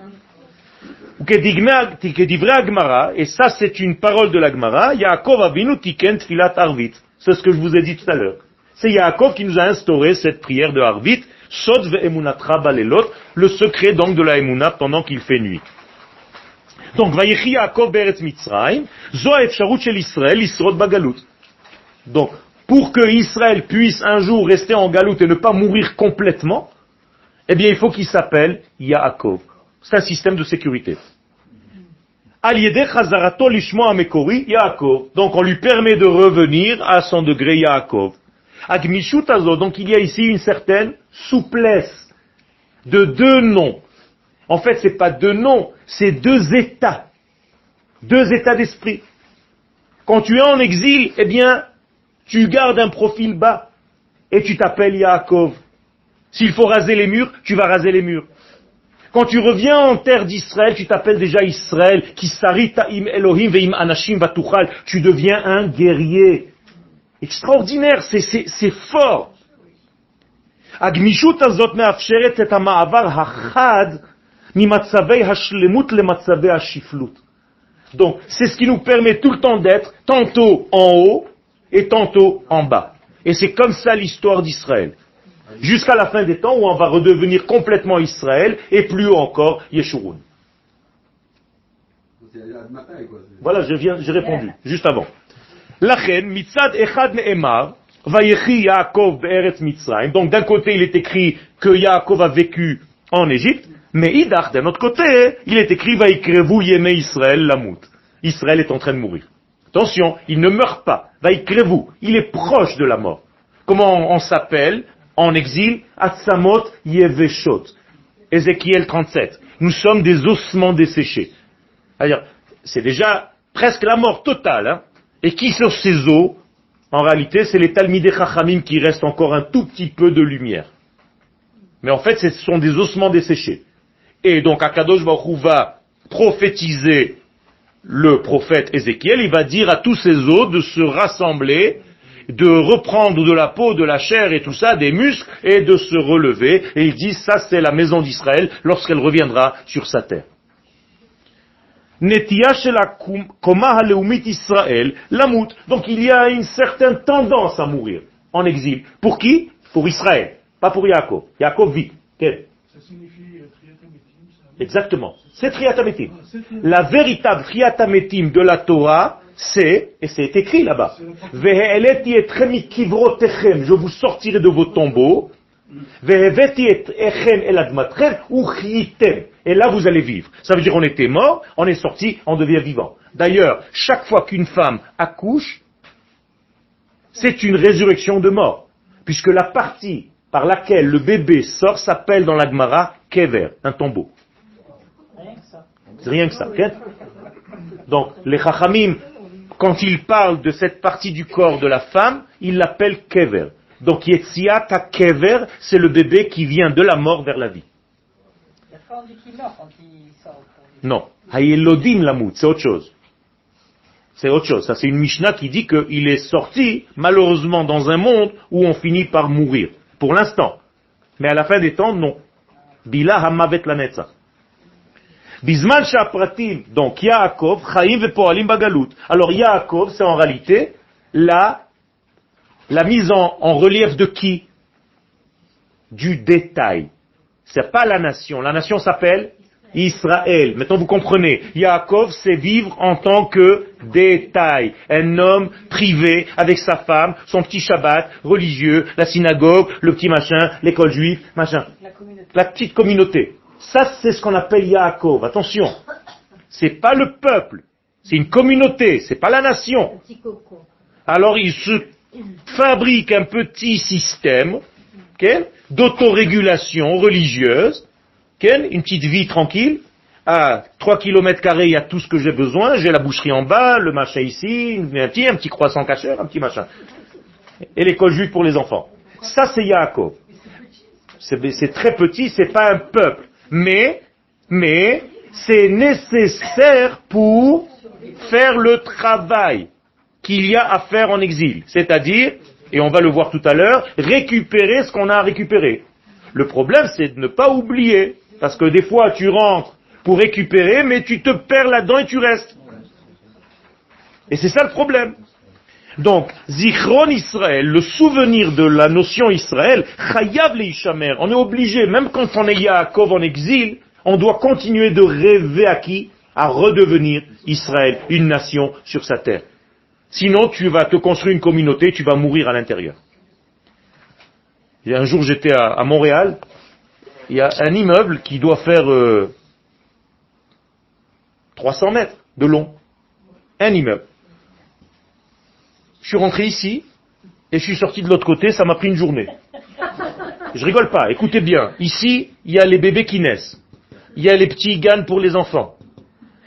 Et ça c'est une parole de l'Agmara, Yaakov Avinu tiken filat arvit. C'est ce que je vous ai dit tout à l'heure. C'est Yaakov qui nous a instauré cette prière de Arvit, Sod ve'emunatra balelot, le secret donc de la pendant qu'il fait nuit. Donc, Vayechi Yaakov beretz Mitzrayim, zo shel Israël, isrod bagalut. Donc, pour que Israël puisse un jour rester en galoute et ne pas mourir complètement, eh bien, il faut qu'il s'appelle Yaakov. C'est un système de sécurité. Yaakov. Donc, on lui permet de revenir à son degré Yaakov. Donc, il y a ici une certaine souplesse de deux noms. En fait, ce n'est pas deux noms, c'est deux états. Deux états d'esprit. Quand tu es en exil, eh bien, tu gardes un profil bas et tu t'appelles Yaakov. S'il faut raser les murs, tu vas raser les murs. Quand tu reviens en terre d'Israël, tu t'appelles déjà Israël, qui im Elohim veim anashim vatuchal. Tu deviens un guerrier. Extraordinaire, c'est fort. הגמישות הזאת מאפשרת את המעבר החד ממצבי השלמות למצבי השפלות. Donc, c'est ce qui nous permet tout le temps d'être tantôt en haut et tantôt en bas. Et c'est comme ça l'histoire d'Israël. Jusqu'à la fin des temps où on va redevenir complètement Israël et plus haut encore Yeshurun. Voilà, je viens, j'ai répondu, juste avant. Lachen, mitzad echad ne'emar, vayechi Yaakov be'eretz Mitzrayim. Donc d'un côté, il est écrit que Yaakov a vécu en Égypte, mais idach, d'un autre côté, il est écrit vaikrevu yeme Israël lamut. Israël est en train de mourir. Attention, il ne meurt pas. Vaikrevu, il est proche de la mort. Comment on, s'appelle en exil? Atsamot Yeveshot. Ézéchiel 37. Nous sommes des ossements desséchés. C'est déjà presque la mort totale. Hein. Et qui sur ces os En réalité, c'est les Talmidei Chachamim qui restent encore un tout petit peu de lumière. Mais en fait, ce sont des ossements desséchés. Et donc, Akadosh Baruch va prophétiser le prophète Ézéchiel, il va dire à tous ces os de se rassembler, de reprendre de la peau, de la chair et tout ça, des muscles, et de se relever. Et il dit, ça c'est la maison d'Israël lorsqu'elle reviendra sur sa terre. Donc il y a une certaine tendance à mourir en exil. Pour qui? Pour Israël, pas pour Yaakov. Yaakov vit. Signifie euh, Exactement. C'est Triatametim. La véritable Triatametim de la Torah, c'est, et c'est écrit là-bas, je vous sortirai de vos tombeaux, et là vous allez vivre. Ça veut dire on était mort, on est sorti, on devient vivant. D'ailleurs, chaque fois qu'une femme accouche, c'est une résurrection de mort, puisque la partie par laquelle le bébé sort s'appelle dans l'Agmara kever, un tombeau. Rien que ça. Donc, les chachamim, quand ils parlent de cette partie du corps de la femme, ils l'appellent kever. Donc, Yetziat kever, c'est le bébé qui vient de la mort vers la vie. Non. Hayelodim lamut, c'est autre chose. C'est autre chose. Ça, c'est une Mishnah qui dit qu'il est sorti, malheureusement, dans un monde où on finit par mourir. Pour l'instant. Mais à la fin des temps, non. Bila hamavet lanetza. Bisman Shapratim, donc Yaakov, Chaim Vepoalim Bagalut. Alors Yaakov, c'est en réalité la, la mise en, en relief de qui? Du détail. C'est pas la nation. La nation s'appelle Israël. Maintenant vous comprenez. Yaakov, c'est vivre en tant que détail. Un homme privé avec sa femme, son petit Shabbat, religieux, la synagogue, le petit machin, l'école juive, machin. La, la petite communauté. Ça, c'est ce qu'on appelle Yaakov. Attention. C'est pas le peuple. C'est une communauté. C'est pas la nation. Alors, il se fabrique un petit système d'autorégulation religieuse, une petite vie tranquille. À 3 km carrés, il y a tout ce que j'ai besoin. J'ai la boucherie en bas, le machin ici, un petit, un petit croissant cacheur, un petit machin. Et l'école juive pour les enfants. Ça, c'est Yaakov. C'est très petit, c'est pas un peuple. Mais, mais, c'est nécessaire pour faire le travail qu'il y a à faire en exil. C'est-à-dire, et on va le voir tout à l'heure, récupérer ce qu'on a à récupérer. Le problème, c'est de ne pas oublier. Parce que des fois, tu rentres pour récupérer, mais tu te perds là-dedans et tu restes. Et c'est ça le problème. Donc, Zichron Israël, le souvenir de la notion Israël, Chayav on est obligé, même quand on est Yaakov en exil, on doit continuer de rêver à qui? À redevenir Israël, une nation sur sa terre. Sinon, tu vas te construire une communauté, tu vas mourir à l'intérieur. Un jour, j'étais à, Montréal, il y a un immeuble qui doit faire 300 euh, mètres de long. Un immeuble. Je suis rentré ici et je suis sorti de l'autre côté, ça m'a pris une journée. Je rigole pas, écoutez bien. Ici, il y a les bébés qui naissent. Il y a les petits GAN pour les enfants.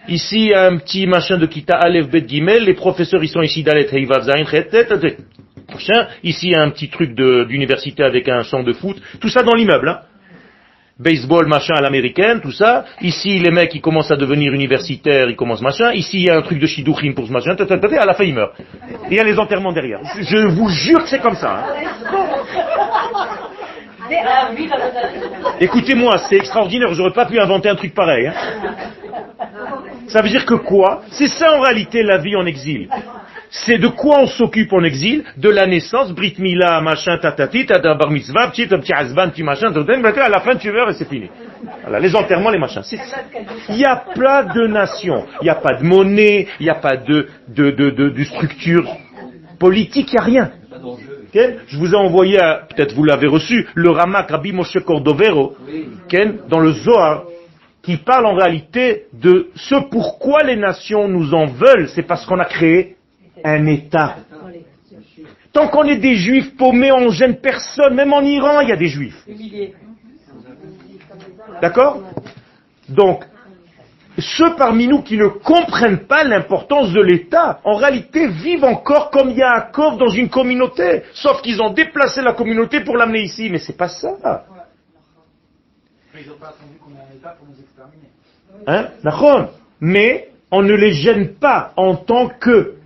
Ici, il y a un petit machin de Kita Aleph Bet Gimel. Les professeurs, ils sont ici d'Alet Heivav Zain Ici, il y a un petit truc d'université avec un champ de foot. Tout ça dans l'immeuble. Hein baseball, machin à l'américaine, tout ça. Ici, les mecs, ils commencent à devenir universitaires, ils commencent machin. Ici, il y a un truc de shidouchim pour ce machin. À la fin, ils meurent. Et il y a les enterrements derrière. Je vous jure que c'est comme ça. Hein. Écoutez-moi, c'est extraordinaire. J'aurais pas pu inventer un truc pareil. Hein. Ça veut dire que quoi? C'est ça en réalité la vie en exil c'est de quoi on s'occupe en exil? De la naissance, Brit Mila, machin, tatati, tata bar mitzvah, petit, petit asban, petit machin, à la fin tu meurs et c'est fini. Voilà, les enterrements, les machins. Il n'y a pas de nation, il n'y a pas de monnaie, il n'y a pas de, de, de, de, structure politique, il n'y a rien. Je vous ai envoyé, peut-être vous l'avez reçu, le Ramak Rabbi Moshe Cordovero, dans le Zohar, qui parle en réalité de ce pourquoi les nations nous en veulent, c'est parce qu'on a créé un État. Tant qu'on est des juifs paumés, on gêne personne. Même en Iran, il y a des juifs. D'accord? Donc, ceux parmi nous qui ne comprennent pas l'importance de l'État, en réalité vivent encore comme Yaakov dans une communauté. Sauf qu'ils ont déplacé la communauté pour l'amener ici. Mais c'est pas ça. Ils n'ont pas attendu qu'on ait un État pour nous exterminer. Hein Mais on ne les gêne pas en tant que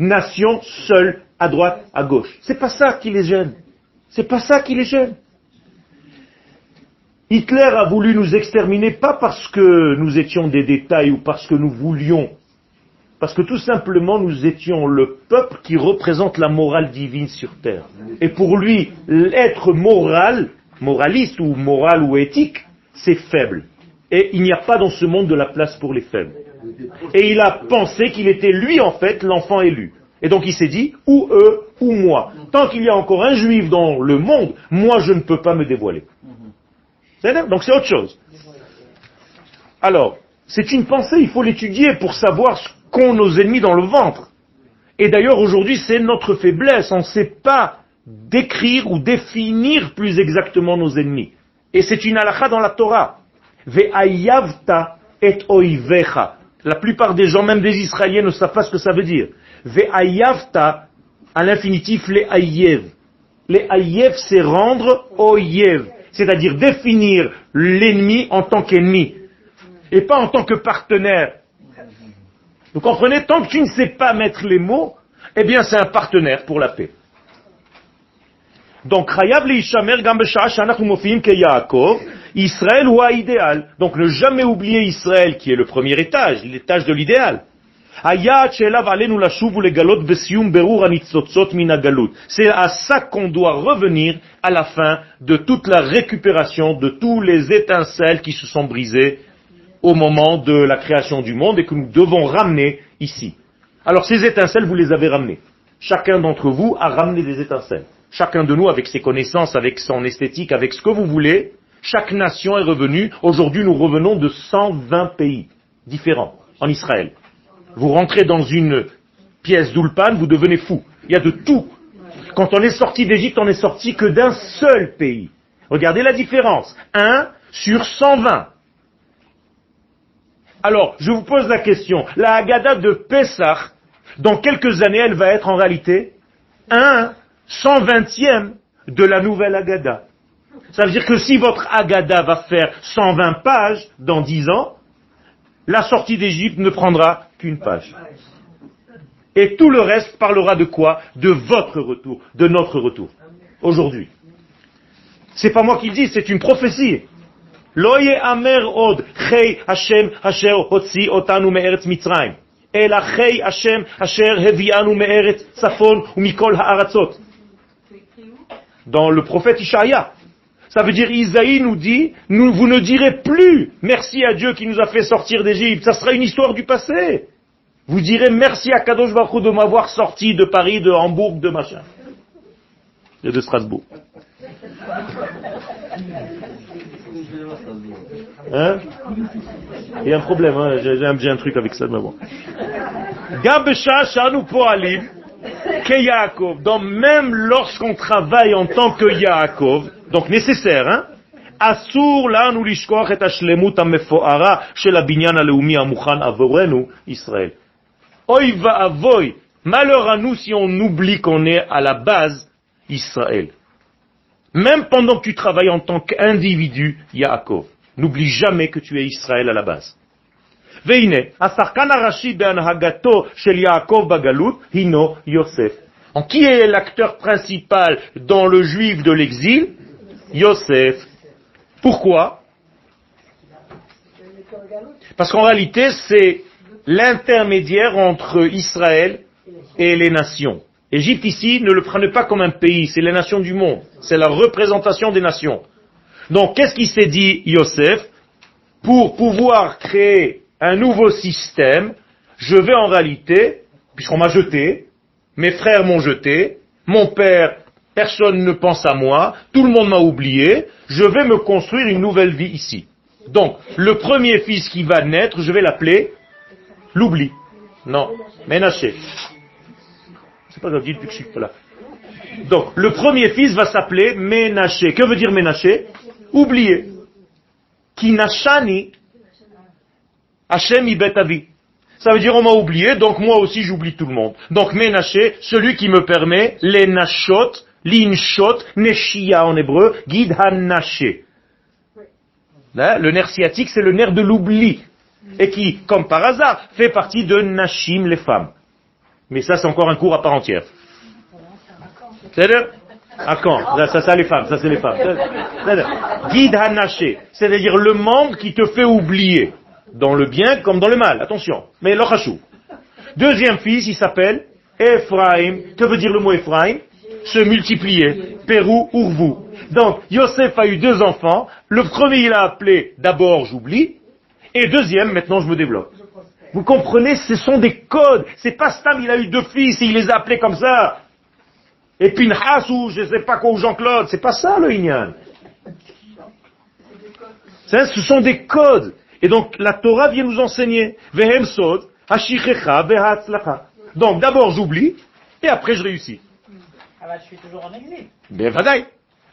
nation seule, à droite, à gauche. C'est pas ça qui les gêne. C'est pas ça qui les gêne. Hitler a voulu nous exterminer pas parce que nous étions des détails ou parce que nous voulions, parce que tout simplement nous étions le peuple qui représente la morale divine sur terre. Et pour lui, l'être moral, moraliste ou moral ou éthique, c'est faible. Et il n'y a pas dans ce monde de la place pour les faibles. Et il a pensé qu'il était lui en fait l'enfant élu. Et donc il s'est dit, ou eux, ou moi. Tant qu'il y a encore un juif dans le monde, moi je ne peux pas me dévoiler. Donc c'est autre chose. Alors, c'est une pensée, il faut l'étudier pour savoir ce qu'ont nos ennemis dans le ventre. Et d'ailleurs aujourd'hui c'est notre faiblesse, on ne sait pas décrire ou définir plus exactement nos ennemis. Et c'est une halakha dans la Torah. Ve'ayavta et oivecha. La plupart des gens, même des Israéliens, ne savent pas ce que ça veut dire. Ve'ayavta, à l'infinitif, les ayev. Les ayev, c'est rendre oyev. C'est-à-dire définir l'ennemi en tant qu'ennemi. Et pas en tant que partenaire. Vous comprenez? Tant que tu ne sais pas mettre les mots, eh bien c'est un partenaire pour la paix. Donc, Israël ou idéal. Donc, ne jamais oublier Israël qui est le premier étage, l'étage de l'idéal. C'est à ça qu'on doit revenir à la fin de toute la récupération de tous les étincelles qui se sont brisées au moment de la création du monde et que nous devons ramener ici. Alors ces étincelles, vous les avez ramenées. Chacun d'entre vous a ramené des étincelles. Chacun de nous, avec ses connaissances, avec son esthétique, avec ce que vous voulez, chaque nation est revenue. Aujourd'hui, nous revenons de 120 pays différents en Israël. Vous rentrez dans une pièce d'Ulpan, vous devenez fou. Il y a de tout. Quand on est sorti d'Égypte, on n'est sorti que d'un seul pays. Regardez la différence. 1 sur 120. Alors, je vous pose la question. La Haggadah de Pessah, dans quelques années, elle va être en réalité 1 120e de la nouvelle Haggadah. Ça veut dire que si votre Agada va faire 120 pages dans 10 ans, la sortie d'Égypte ne prendra qu'une page. Et tout le reste parlera de quoi? De votre retour, de notre retour, aujourd'hui. C'est pas moi qui le dis, c'est une prophétie. Dans le prophète Ishaïa, ça veut dire, Isaïe nous dit, nous, vous ne direz plus merci à Dieu qui nous a fait sortir d'Égypte. Ça sera une histoire du passé. Vous direz merci à Kadosh Baruch de m'avoir sorti de Paris, de Hambourg, de machin. Et de Strasbourg. Hein? Il y a un problème, hein j'ai un, un, truc avec ça, mais bon Donc même lorsqu'on travaille en tant que Yaakov, donc nécessaire, hein, אסור לנו לשכוח את השלמות המפוארה של הבניין הלאומי המוכן עבורנו, ישראל. אוי ואבוי, malheur à nous si on oublie qu'on est à la base Israël. Même pendant que tu travailles en tant qu'individu, Yaakov, n'oublie jamais que tu es Israël à la base. En qui est l'acteur principal dans le juif de l'exil? Yosef. Pourquoi? Parce qu'en réalité, c'est l'intermédiaire entre Israël et les nations. Égypte ici, ne le prenez pas comme un pays, c'est les nations du monde. C'est la représentation des nations. Donc, qu'est-ce qui s'est dit Yosef? Pour pouvoir créer un nouveau système, je vais en réalité, puisqu'on m'a jeté, mes frères m'ont jeté, mon père, personne ne pense à moi, tout le monde m'a oublié, je vais me construire une nouvelle vie ici. Donc, le premier fils qui va naître, je vais l'appeler l'oubli. Non, Ménaché. C'est pas grave, depuis que je suis là. Donc, le premier fils va s'appeler Ménaché. Que veut dire Ménaché? Oublié. Kinashani Hachem ibetavi. Ça veut dire on m'a oublié, donc moi aussi j'oublie tout le monde. Donc Ménaché, celui qui me permet, les nashot, l'inshot, neshia en hébreu, guide hanaché. Hein, le nerf sciatique, c'est le nerf de l'oubli. Et qui, comme par hasard, fait partie de Nashim, les femmes. Mais ça, c'est encore un cours à part entière. C'est-à-dire À quand? Ça, ça, les femmes, ça, c'est les femmes. Guide hanaché, c'est-à-dire le membre qui te fait oublier dans le bien comme dans le mal, attention. Mais l'ochachou. Deuxième fils, il s'appelle Ephraim. Que veut dire le mot Ephraim? Se multiplier. Pérou, Urvu. Donc, Yosef a eu deux enfants. Le premier, il a appelé d'abord j'oublie. Et deuxième, maintenant je me développe. Vous comprenez, ce sont des codes. C'est pas Stam, il a eu deux fils et il les a appelés comme ça. Et Pinhas ou je sais pas quoi, ou Jean-Claude. C'est pas ça le Inyan. Ce sont des codes. Et donc, la Torah vient nous enseigner. Donc, d'abord, j'oublie, et après, je réussis. Ah bah, je suis toujours en exil. Ben,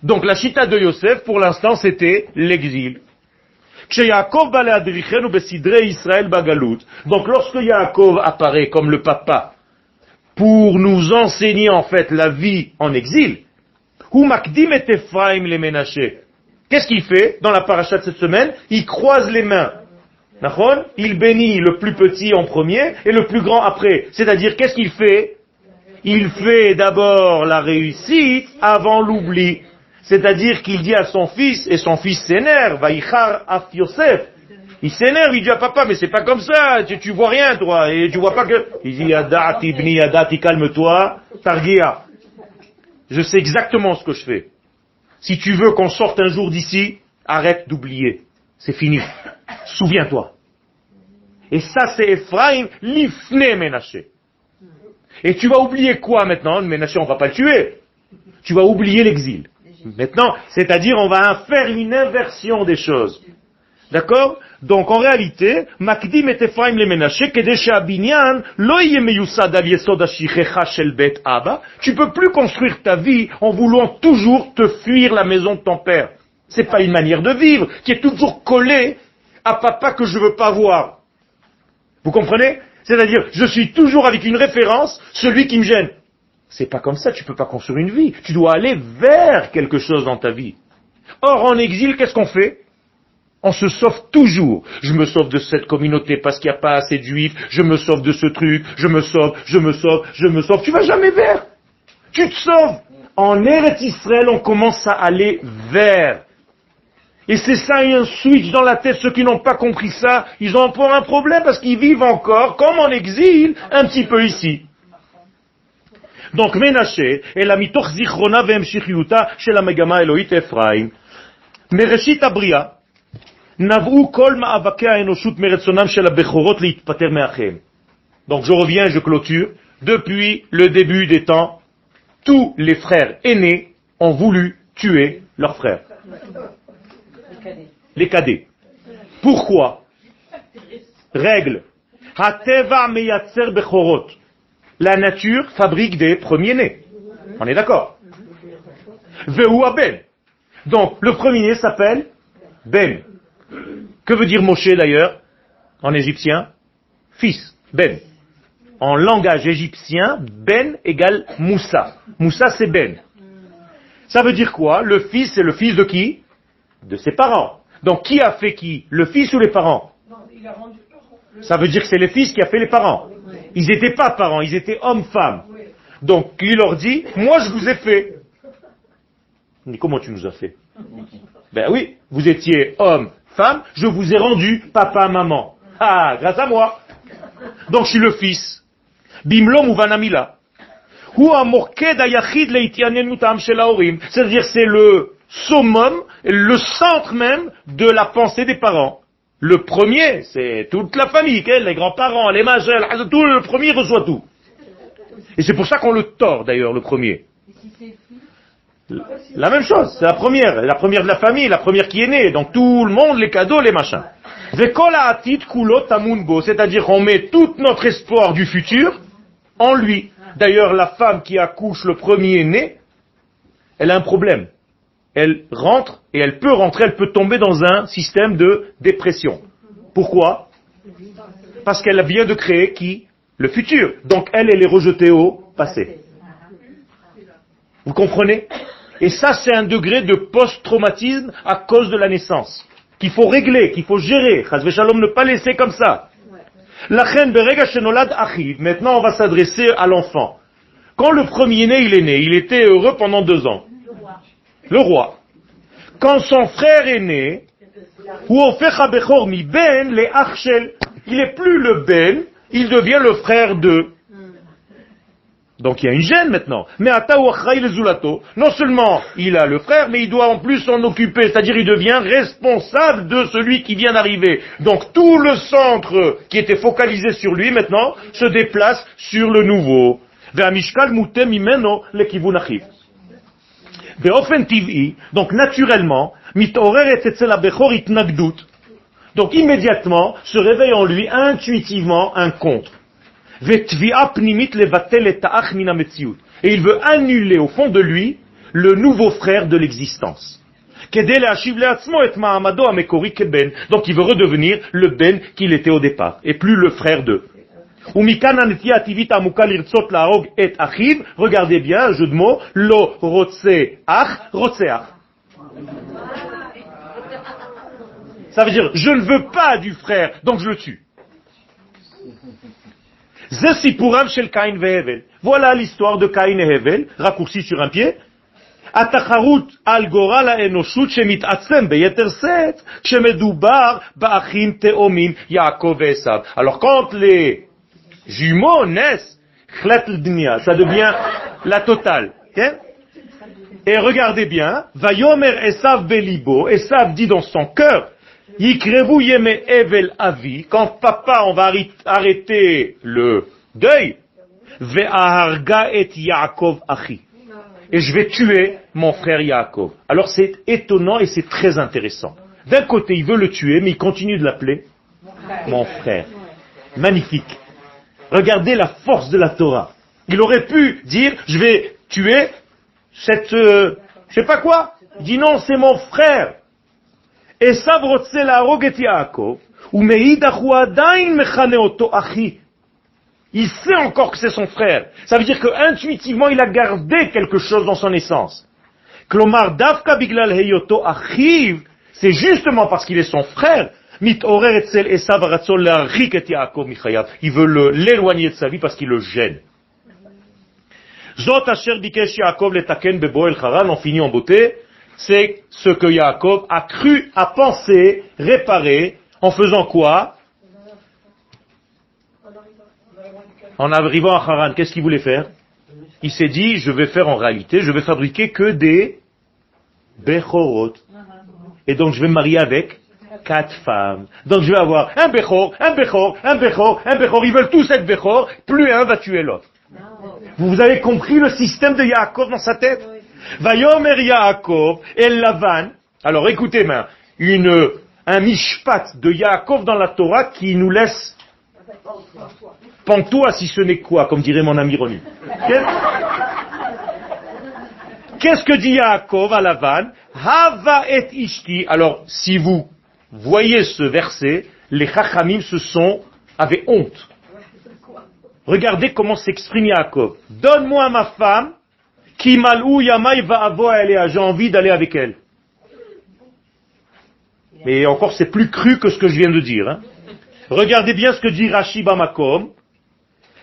Donc, la chita de Yosef, pour l'instant, c'était l'exil. Donc, lorsque Yaakov apparaît comme le papa, pour nous enseigner, en fait, la vie en exil, Qu'est-ce qu'il fait dans la paracha de cette semaine? Il croise les mains. Il bénit le plus petit en premier et le plus grand après. C'est-à-dire, qu'est-ce qu'il fait? Il fait d'abord la réussite avant l'oubli. C'est-à-dire qu'il dit à son fils, et son fils s'énerve, Vaïchar Af Yosef. Il s'énerve, il dit à papa, mais c'est pas comme ça, tu, tu vois rien toi, et tu vois pas que... Il dit, Adati, Ibni, Adati, calme-toi, Targia. Je sais exactement ce que je fais. Si tu veux qu'on sorte un jour d'ici, arrête d'oublier. C'est fini. Souviens-toi. Et ça, c'est Ephraim, l'ifne Ménaché. Et tu vas oublier quoi maintenant? Ménaché, on va pas le tuer. Tu vas oublier l'exil. Maintenant, c'est-à-dire, on va faire une inversion des choses. D'accord? Donc, en réalité, Makdim et Ephraim les Ménaché, Abinyan, shel bet Abba, tu peux plus construire ta vie en voulant toujours te fuir la maison de ton père. C'est pas une manière de vivre qui est toujours collée à papa que je veux pas voir. Vous comprenez? C'est-à-dire, je suis toujours avec une référence, celui qui me gêne. C'est pas comme ça, tu peux pas construire une vie. Tu dois aller vers quelque chose dans ta vie. Or, en exil, qu'est-ce qu'on fait? On se sauve toujours. Je me sauve de cette communauté parce qu'il n'y a pas assez de juifs. Je me sauve de ce truc. Je me sauve, je me sauve, je me sauve. Tu vas jamais vers. Tu te sauves. En Eretz Israël, on commence à aller vers. Et c'est ça, il y a un switch dans la tête. Ceux qui n'ont pas compris ça, ils ont encore un problème parce qu'ils vivent encore, comme en exil, un petit peu ici. Donc, Ménaché, elle a mis Zichrona Vem Shichiuta chez la Megama Elohit Ephraim. Mereshit Abria, Nav'u kol meretzonam shel me'achem. Donc je reviens, je clôture. Depuis le début des temps, tous les frères aînés ont voulu tuer leurs frères. Les cadets. Pourquoi? Règle. Bechorot. La nature fabrique des premiers-nés. On est d'accord Donc le premier-né s'appelle Ben. Que veut dire Moshe d'ailleurs En égyptien Fils. Ben. En langage égyptien, Ben égale Moussa. Moussa c'est Ben. Ça veut dire quoi Le fils c'est le fils de qui De ses parents. Donc qui a fait qui Le fils ou les parents Ça veut dire que c'est le fils qui a fait les parents. Ils n'étaient pas parents, ils étaient hommes-femmes. Donc il leur dit, moi je vous ai fait. Mais comment tu nous as fait Ben oui, vous étiez homme, je vous ai rendu papa, maman. Ah, grâce à moi. Donc je suis le fils. Bimlom ou vanamila. C'est-à-dire c'est le summum, le centre même de la pensée des parents. Le premier, c'est toute la famille, les grands-parents, les majeurs, tout le premier reçoit tout. Et c'est pour ça qu'on le tord d'ailleurs, le premier. La même chose, c'est la première, la première de la famille, la première qui est née, donc tout le monde, les cadeaux, les machins. C'est-à-dire qu'on met tout notre espoir du futur en lui. D'ailleurs, la femme qui accouche le premier né, elle a un problème. Elle rentre, et elle peut rentrer, elle peut tomber dans un système de dépression. Pourquoi? Parce qu'elle vient de créer qui? Le futur. Donc elle, elle est rejetée au passé. Vous comprenez? Et ça, c'est un degré de post-traumatisme à cause de la naissance, qu'il faut régler, qu'il faut gérer. Shalom, ne pas laisser comme ça. La reine maintenant on va s'adresser à l'enfant. Quand le premier-né, il est né, il était heureux pendant deux ans. Le roi. Quand son frère est né, ben il est plus le ben, il devient le frère de. Donc il y a une gêne maintenant. Mais non seulement il a le frère, mais il doit en plus s'en occuper, c'est-à-dire il devient responsable de celui qui vient d'arriver. Donc tout le centre qui était focalisé sur lui maintenant se déplace sur le nouveau. Donc naturellement, donc immédiatement se réveille en lui intuitivement un contre. Et il veut annuler au fond de lui le nouveau frère de l'existence. Donc il veut redevenir le Ben qu'il était au départ, et plus le frère de. Regardez bien, jeu de mots, lo ach, Ça veut dire, je ne veux pas du frère, donc je le tue. Zesipuram. Voilà l'histoire de Kain et Hevel, raccourci sur un pied. Atacharut al gorala enoshut shemit atsem beyeter shemedubar ba'achim te'omim Yaakov esav. Alors quand les jumeaux naissent, chlet l'dnia, ça devient la totale. Et regardez bien, vayomer esav belibo, esav dit dans son cœur, Yikrevu Yeme Evel Avi, quand papa on va arrêter le deuil, Ve'aharga et Yaakov Achi. Et je vais tuer mon frère Yaakov. Alors c'est étonnant et c'est très intéressant. D'un côté, il veut le tuer, mais il continue de l'appeler mon frère. Magnifique. Regardez la force de la Torah. Il aurait pu dire, je vais tuer cette, euh, je sais pas quoi. Il dit non, c'est mon frère. Et ça, la Yaakov, ou achi. Il sait encore que c'est son frère. Ça veut dire que intuitivement, il a gardé quelque chose dans son essence. Klomar dafka biglal heyoto achiv, C'est justement parce qu'il est son frère. Il veut l'éloigner de sa vie parce qu'il le gêne. Zot asher bikesh Yaakov letaken bebo el Haran, on finit en beauté, c'est ce que Yaakov a cru, a pensé, réparer, en faisant quoi En arrivant à Haran, qu'est-ce qu'il voulait faire Il s'est dit, je vais faire en réalité, je vais fabriquer que des Bechorot. Et donc je vais me marier avec quatre femmes. Donc je vais avoir un Bechor, un Bechor, un Bechor, un Bechor. Ils veulent tous être Bechor, plus un va tuer l'autre. Vous avez compris le système de Yaakov dans sa tête Vayomer Yaakov El Lavan. Alors écoutez, un mishpat de Yaakov dans la Torah qui nous laisse pantois si ce n'est quoi, comme dirait mon ami Rony. Qu'est-ce que dit Yaakov à Lavan? Hava et ishti. Alors, si vous voyez ce verset, les chachamim se sont, avaient honte. Regardez comment s'exprime Yaakov. Donne-moi ma femme, qui yamai va j'ai envie d'aller avec elle. Mais encore, c'est plus cru que ce que je viens de dire. hein. Regardez bien ce que dit Rashi Bamakom.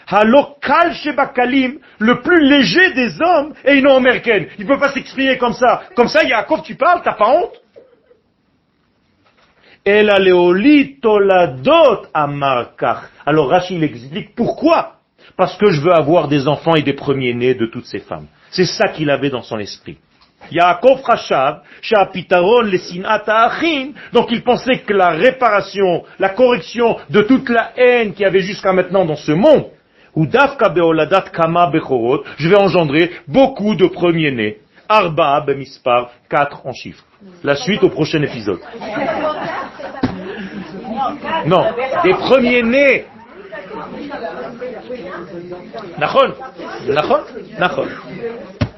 Halokal Shebakalim, le plus léger des hommes, et une américaine. Il ne peut pas s'exprimer comme ça. Comme ça, Yaakov, tu parles, t'as pas honte El. Alors Rashi il explique pourquoi. Parce que je veux avoir des enfants et des premiers-nés de toutes ces femmes. C'est ça qu'il avait dans son esprit. Yaakov Rashav, Shapitaron le achim. Donc il pensait que la réparation, la correction de toute la haine qu'il y avait jusqu'à maintenant dans ce monde, kama bechorot, je vais engendrer beaucoup de premiers-nés. Arba bemispar, quatre en chiffre. La suite au prochain épisode. Non, des premiers-nés. נכון, נכון, נכון.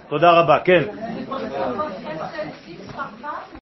תודה רבה, כן.